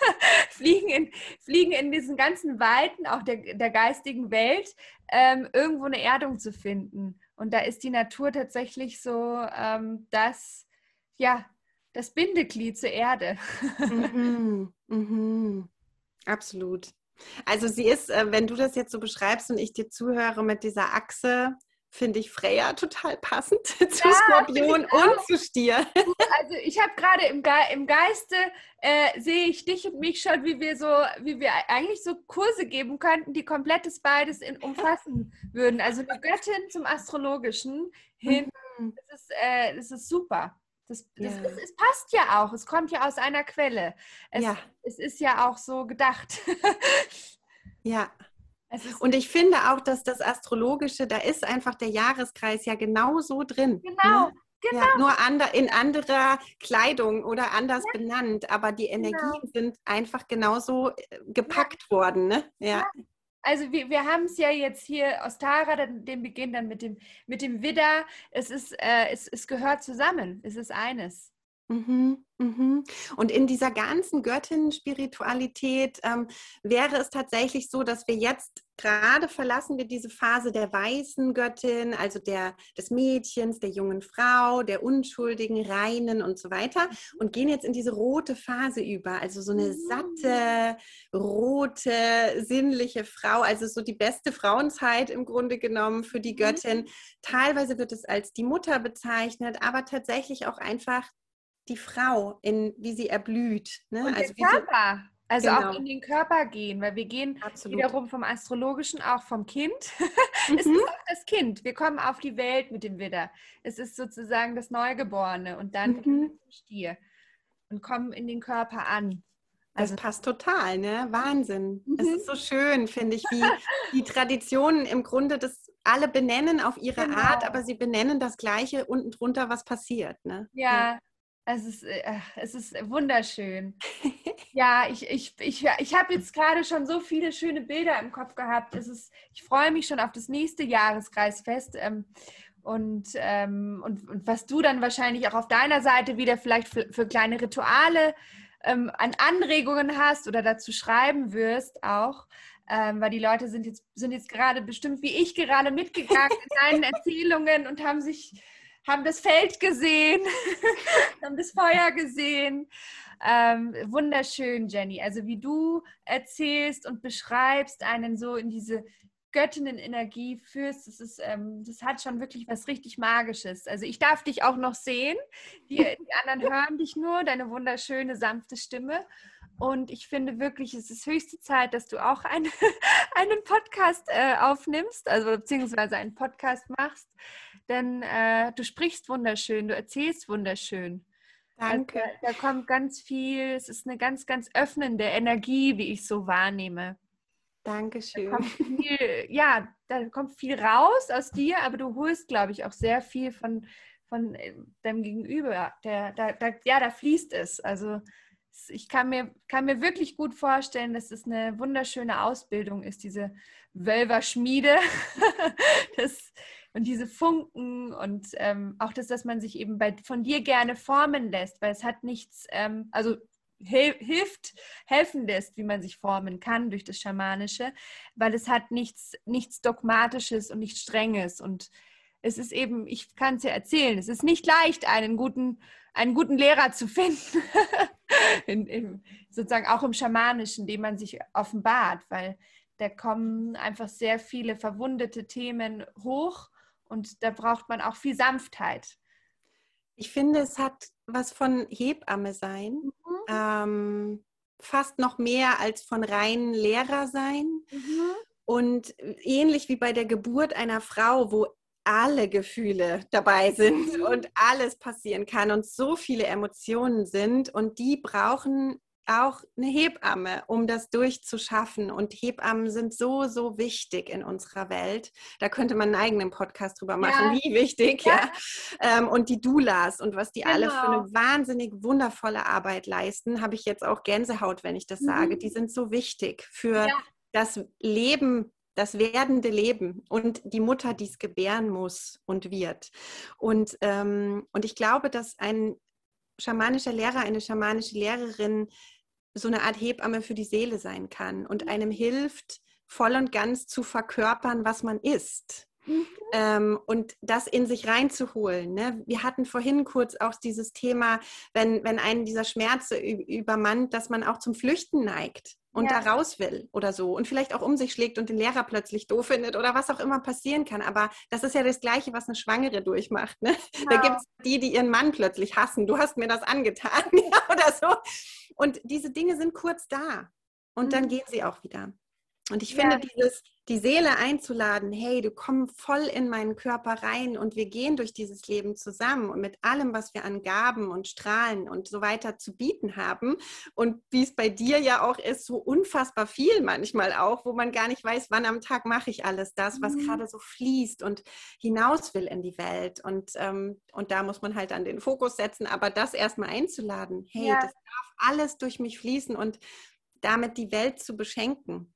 [laughs] Fliegen, in, Fliegen in diesen ganzen Weiten, auch der, der geistigen Welt, ähm, irgendwo eine Erdung zu finden. Und da ist die Natur tatsächlich so, ähm, das, ja, das Bindeglied zur Erde. [laughs] mhm, mhm. Absolut. Also sie ist, äh, wenn du das jetzt so beschreibst und ich dir zuhöre mit dieser Achse, finde ich Freya total passend [laughs] zu ja, Skorpion und zu Stier. Also ich habe gerade im, Ge im Geiste äh, sehe ich dich und mich schon, wie wir so, wie wir eigentlich so Kurse geben könnten, die komplettes beides in, umfassen würden. Also eine Göttin zum Astrologischen hin. Mhm. Das, ist, äh, das ist super. Das, das ja. ist, es passt ja auch. Es kommt ja aus einer Quelle. Es, ja. es ist ja auch so gedacht. [laughs] ja. Und ich finde auch, dass das Astrologische, da ist einfach der Jahreskreis ja genau so drin. Genau. Ne? Genau. Ja, nur ander, in anderer Kleidung oder anders ja. benannt, aber die genau. Energien genau. sind einfach genauso äh, gepackt ja. worden. Ne? Ja. Also wir, wir haben es ja jetzt hier aus Tara, den, Beginn dann mit dem, mit dem Widder. Es, ist, äh, es, es gehört zusammen, es ist eines. Mhm, mhm. Und in dieser ganzen Göttin-Spiritualität ähm, wäre es tatsächlich so, dass wir jetzt gerade verlassen wir diese Phase der weißen Göttin, also der, des Mädchens, der jungen Frau, der unschuldigen, reinen und so weiter mhm. und gehen jetzt in diese rote Phase über, also so eine satte, rote, sinnliche Frau, also so die beste Frauenzeit im Grunde genommen für die Göttin. Teilweise wird es als die Mutter bezeichnet, aber tatsächlich auch einfach die Frau, in wie sie erblüht. Ne? Und also der Körper. Also genau. auch in den Körper gehen, weil wir gehen Absolut. wiederum vom Astrologischen, auch vom Kind. [laughs] Mhm. es ist auch das Kind. Wir kommen auf die Welt mit dem Widder. Es ist sozusagen das Neugeborene und dann mhm. Stier und kommen in den Körper an. Also das passt total, ne? Wahnsinn. Mhm. Es ist so schön, finde ich, wie die Traditionen im Grunde das alle benennen auf ihre genau. Art, aber sie benennen das Gleiche unten drunter, was passiert. Ne? Ja, ja. Es ist, äh, es ist wunderschön. [laughs] ja, ich, ich, ich, ich habe jetzt gerade schon so viele schöne Bilder im Kopf gehabt. Es ist, ich freue mich schon auf das nächste Jahreskreisfest. Ähm, und, ähm, und, und was du dann wahrscheinlich auch auf deiner Seite wieder vielleicht für, für kleine Rituale ähm, an Anregungen hast oder dazu schreiben wirst auch. Ähm, weil die Leute sind jetzt, sind jetzt gerade bestimmt wie ich gerade mitgegangen in deinen [laughs] Erzählungen und haben sich, haben das Feld gesehen, [laughs] haben das Feuer gesehen. Ähm, wunderschön, Jenny. Also wie du erzählst und beschreibst, einen so in diese Göttinnenenergie führst, das, ist, ähm, das hat schon wirklich was richtig Magisches. Also ich darf dich auch noch sehen. Die, die anderen hören dich nur, deine wunderschöne, sanfte Stimme. Und ich finde wirklich, es ist höchste Zeit, dass du auch eine, [laughs] einen Podcast äh, aufnimmst, also beziehungsweise einen Podcast machst. Denn äh, du sprichst wunderschön, du erzählst wunderschön. Danke. Also, da kommt ganz viel, es ist eine ganz, ganz öffnende Energie, wie ich so wahrnehme. Dankeschön. Da viel, ja, da kommt viel raus aus dir, aber du holst, glaube ich, auch sehr viel von, von äh, deinem Gegenüber. Der, da, da, ja, da fließt es. Also ich kann mir, kann mir wirklich gut vorstellen, dass es eine wunderschöne Ausbildung ist, diese Wölverschmiede. [laughs] das, und diese Funken und ähm, auch das, dass man sich eben bei, von dir gerne formen lässt, weil es hat nichts, ähm, also hilft, helfen lässt, wie man sich formen kann durch das Schamanische, weil es hat nichts, nichts Dogmatisches und nichts Strenges und es ist eben, ich kann es ja erzählen, es ist nicht leicht, einen guten, einen guten Lehrer zu [laughs] finden, in, in, sozusagen auch im Schamanischen, dem man sich offenbart, weil da kommen einfach sehr viele verwundete Themen hoch und da braucht man auch viel Sanftheit. Ich finde, es hat was von Hebamme sein, mhm. ähm, fast noch mehr als von rein Lehrer sein. Mhm. Und ähnlich wie bei der Geburt einer Frau, wo alle Gefühle dabei sind mhm. und alles passieren kann und so viele Emotionen sind und die brauchen auch eine Hebamme, um das durchzuschaffen. Und Hebammen sind so, so wichtig in unserer Welt. Da könnte man einen eigenen Podcast drüber machen, ja. wie wichtig, ja. ja. Ähm, und die Doulas und was die genau. alle für eine genau. wahnsinnig wundervolle Arbeit leisten, habe ich jetzt auch Gänsehaut, wenn ich das mhm. sage. Die sind so wichtig für ja. das Leben das werdende Leben und die Mutter, die es gebären muss und wird. Und, ähm, und ich glaube, dass ein schamanischer Lehrer, eine schamanische Lehrerin so eine Art Hebamme für die Seele sein kann und mhm. einem hilft, voll und ganz zu verkörpern, was man ist. Mhm. Ähm, und das in sich reinzuholen. Ne? Wir hatten vorhin kurz auch dieses Thema, wenn, wenn einen dieser Schmerze übermannt, dass man auch zum Flüchten neigt und ja. da raus will oder so und vielleicht auch um sich schlägt und den Lehrer plötzlich doof findet oder was auch immer passieren kann. Aber das ist ja das Gleiche, was eine Schwangere durchmacht. Ne? Genau. Da gibt es die, die ihren Mann plötzlich hassen. Du hast mir das angetan [laughs] oder so. Und diese Dinge sind kurz da und mhm. dann gehen sie auch wieder. Und ich finde, ja. dieses, die Seele einzuladen, hey, du komm voll in meinen Körper rein und wir gehen durch dieses Leben zusammen und mit allem, was wir an Gaben und Strahlen und so weiter zu bieten haben. Und wie es bei dir ja auch ist, so unfassbar viel manchmal auch, wo man gar nicht weiß, wann am Tag mache ich alles das, was mhm. gerade so fließt und hinaus will in die Welt. Und, ähm, und da muss man halt dann den Fokus setzen, aber das erstmal einzuladen, hey, ja. das darf alles durch mich fließen und damit die Welt zu beschenken.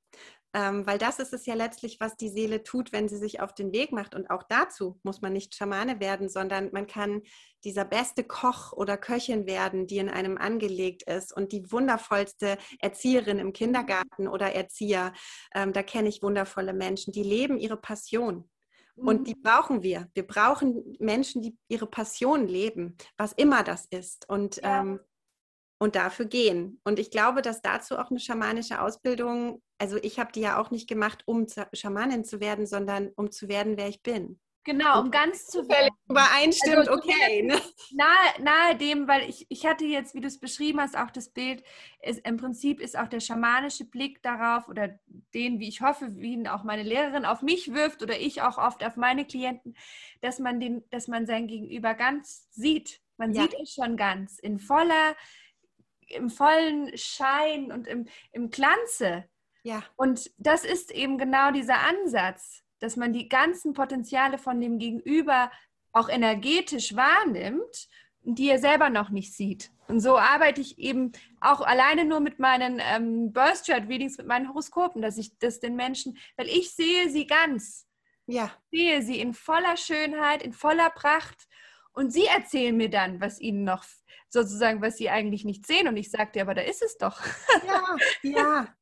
Ähm, weil das ist es ja letztlich, was die Seele tut, wenn sie sich auf den Weg macht. Und auch dazu muss man nicht Schamane werden, sondern man kann dieser beste Koch oder Köchin werden, die in einem angelegt ist und die wundervollste Erzieherin im Kindergarten oder Erzieher. Ähm, da kenne ich wundervolle Menschen, die leben ihre Passion. Und die mhm. brauchen wir. Wir brauchen Menschen, die ihre Passion leben, was immer das ist. Und ja. ähm, und dafür gehen. Und ich glaube, dass dazu auch eine schamanische Ausbildung, also ich habe die ja auch nicht gemacht, um Schamanin zu werden, sondern um zu werden, wer ich bin. Genau, um ganz zu werden. Übereinstimmt, also, okay. Ne? Nahe, nahe dem, weil ich, ich hatte jetzt, wie du es beschrieben hast, auch das Bild, ist, im Prinzip ist auch der schamanische Blick darauf oder den, wie ich hoffe, wie ihn auch meine Lehrerin auf mich wirft oder ich auch oft auf meine Klienten, dass man, den, dass man sein Gegenüber ganz sieht. Man ja. sieht es schon ganz in voller im vollen Schein und im, im Glanze. Ja. Und das ist eben genau dieser Ansatz, dass man die ganzen Potenziale von dem Gegenüber auch energetisch wahrnimmt, die er selber noch nicht sieht. Und so arbeite ich eben auch alleine nur mit meinen ähm, Birth Chart Readings, mit meinen Horoskopen, dass ich das den Menschen, weil ich sehe sie ganz. Ja. Ich sehe sie in voller Schönheit, in voller Pracht und sie erzählen mir dann, was ihnen noch sozusagen, was sie eigentlich nicht sehen. Und ich sagte, aber da ist es doch. Ja, ja. [laughs]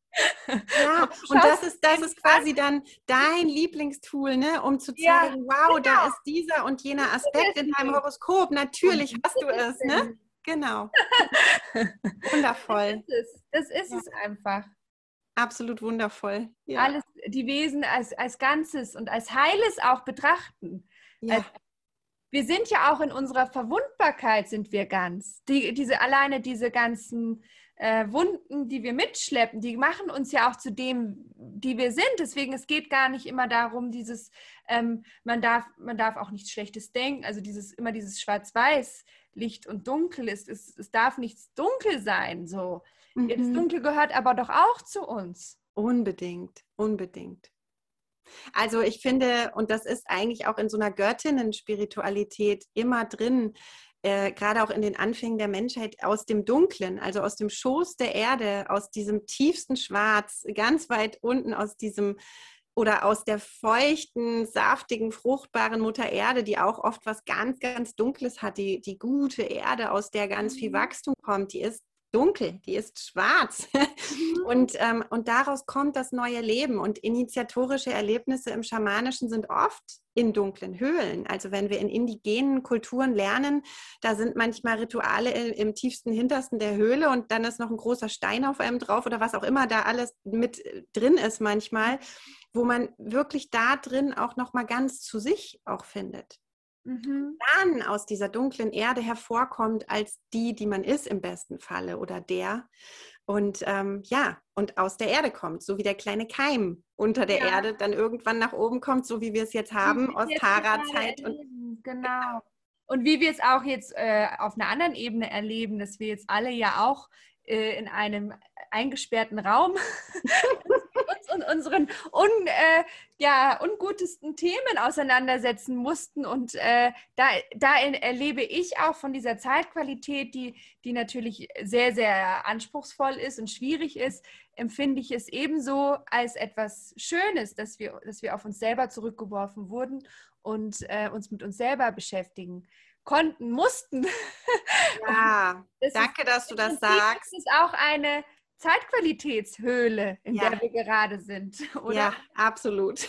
Ja, und das ist, das ist quasi dann dein Lieblingstool, ne? um zu zeigen, ja, wow, genau. da ist dieser und jener Aspekt in deinem Horoskop. Natürlich hast du es, ne? Genau. [laughs] Wundervoll. Das ist es, das ist ja. es einfach. Absolut wundervoll. Ja. Alles, die Wesen als, als Ganzes und als Heiles auch betrachten. Ja. Als, wir sind ja auch in unserer Verwundbarkeit sind wir ganz. Die, diese, alleine diese ganzen äh, Wunden, die wir mitschleppen, die machen uns ja auch zu dem, die wir sind. Deswegen, es geht gar nicht immer darum, dieses, ähm, man, darf, man darf auch nichts Schlechtes denken, also dieses, immer dieses Schwarz-Weiß, Licht und Dunkel ist, es, es darf nichts dunkel sein, so. Mhm. Das Dunkel gehört aber doch auch zu uns. Unbedingt, unbedingt. Also ich finde, und das ist eigentlich auch in so einer Göttinnen-Spiritualität immer drin, äh, gerade auch in den Anfängen der Menschheit, aus dem Dunklen, also aus dem Schoß der Erde, aus diesem tiefsten Schwarz, ganz weit unten, aus diesem oder aus der feuchten, saftigen, fruchtbaren Mutter Erde, die auch oft was ganz, ganz Dunkles hat, die, die gute Erde, aus der ganz viel mhm. Wachstum kommt, die ist dunkel, die ist schwarz. [laughs] Mhm. Und, ähm, und daraus kommt das neue Leben. Und initiatorische Erlebnisse im Schamanischen sind oft in dunklen Höhlen. Also wenn wir in indigenen Kulturen lernen, da sind manchmal Rituale im, im tiefsten, hintersten der Höhle und dann ist noch ein großer Stein auf einem drauf oder was auch immer da alles mit äh, drin ist manchmal, wo man wirklich da drin auch noch mal ganz zu sich auch findet mhm. dann aus dieser dunklen Erde hervorkommt als die, die man ist im besten Falle oder der. Und ähm, ja, und aus der Erde kommt, so wie der kleine Keim unter der ja. Erde dann irgendwann nach oben kommt, so wie wir es jetzt haben aus Tara-Zeit. Genau. Und wie wir es auch jetzt äh, auf einer anderen Ebene erleben, dass wir jetzt alle ja auch äh, in einem eingesperrten Raum [laughs] und unseren un, äh, ja, ungutesten Themen auseinandersetzen mussten. Und äh, da, da erlebe ich auch von dieser Zeitqualität, die, die natürlich sehr, sehr anspruchsvoll ist und schwierig ist, empfinde ich es ebenso als etwas Schönes, dass wir, dass wir auf uns selber zurückgeworfen wurden und äh, uns mit uns selber beschäftigen konnten, mussten. [laughs] Ja, das danke, ist, dass du das sagst. Das ist auch eine Zeitqualitätshöhle, in ja. der wir gerade sind, [laughs] oder? Ja, absolut.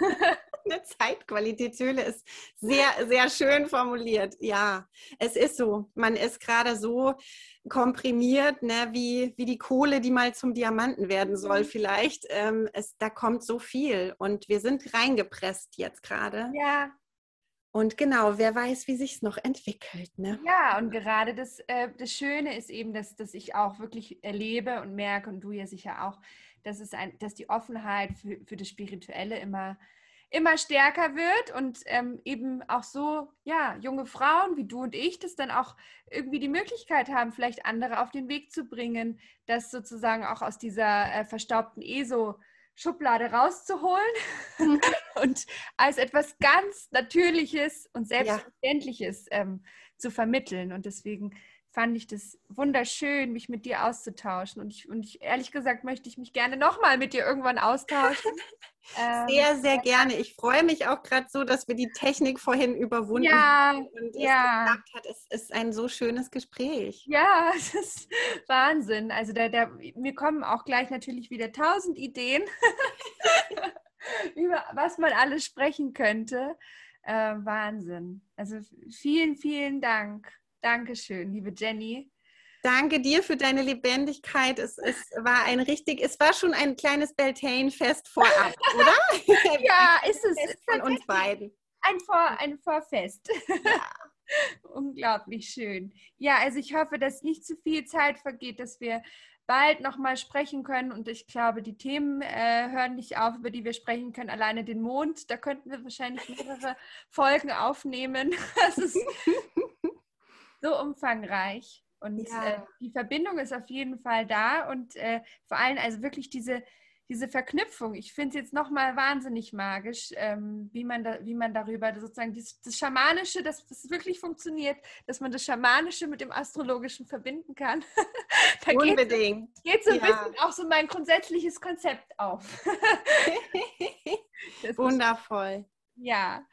[laughs] Eine Zeitqualitätshöhle ist sehr, sehr schön formuliert. Ja, es ist so. Man ist gerade so komprimiert, ne, wie, wie die Kohle, die mal zum Diamanten werden soll, mhm. vielleicht. Ähm, es, da kommt so viel und wir sind reingepresst jetzt gerade. Ja, und genau, wer weiß, wie sich es noch entwickelt. Ne? Ja, und gerade das, äh, das Schöne ist eben, dass, dass ich auch wirklich erlebe und merke, und du ja sicher auch, dass, es ein, dass die Offenheit für, für das Spirituelle immer, immer stärker wird und ähm, eben auch so, ja, junge Frauen wie du und ich, das dann auch irgendwie die Möglichkeit haben, vielleicht andere auf den Weg zu bringen, das sozusagen auch aus dieser äh, verstaubten ESO- Schublade rauszuholen. [laughs] und als etwas ganz Natürliches und Selbstverständliches ja. ähm, zu vermitteln. Und deswegen fand ich das wunderschön, mich mit dir auszutauschen. Und ich, und ich ehrlich gesagt möchte ich mich gerne nochmal mit dir irgendwann austauschen. [laughs] sehr, ähm, sehr gerne. Ich freue mich auch gerade so, dass wir die Technik vorhin überwunden ja, haben und ja. es geklappt hat. Es ist ein so schönes Gespräch. Ja, [laughs] es ist Wahnsinn. Also da, da, mir kommen auch gleich natürlich wieder tausend Ideen, [laughs] über was man alles sprechen könnte. Äh, Wahnsinn. Also vielen, vielen Dank. Dankeschön, liebe Jenny. Danke dir für deine Lebendigkeit. Es, es war ein richtig, es war schon ein kleines Beltane-Fest vorab, [laughs] oder? ja, ist es. Fest von uns beiden. Ein, Vor, ein Vorfest. Ja. [laughs] Unglaublich schön. Ja, also ich hoffe, dass nicht zu viel Zeit vergeht, dass wir bald nochmal sprechen können. Und ich glaube, die Themen äh, hören nicht auf, über die wir sprechen können. Alleine den Mond, da könnten wir wahrscheinlich mehrere [laughs] Folgen aufnehmen. [laughs] Das ist [laughs] so umfangreich. Und ja. äh, die Verbindung ist auf jeden Fall da und äh, vor allem also wirklich diese, diese Verknüpfung. Ich finde es jetzt nochmal wahnsinnig magisch, ähm, wie, man da, wie man darüber sozusagen das, das Schamanische, dass das wirklich funktioniert, dass man das Schamanische mit dem Astrologischen verbinden kann. [laughs] da Unbedingt. Geht, geht so ein ja. bisschen auch so mein grundsätzliches Konzept auf. [laughs] Wundervoll. Ja,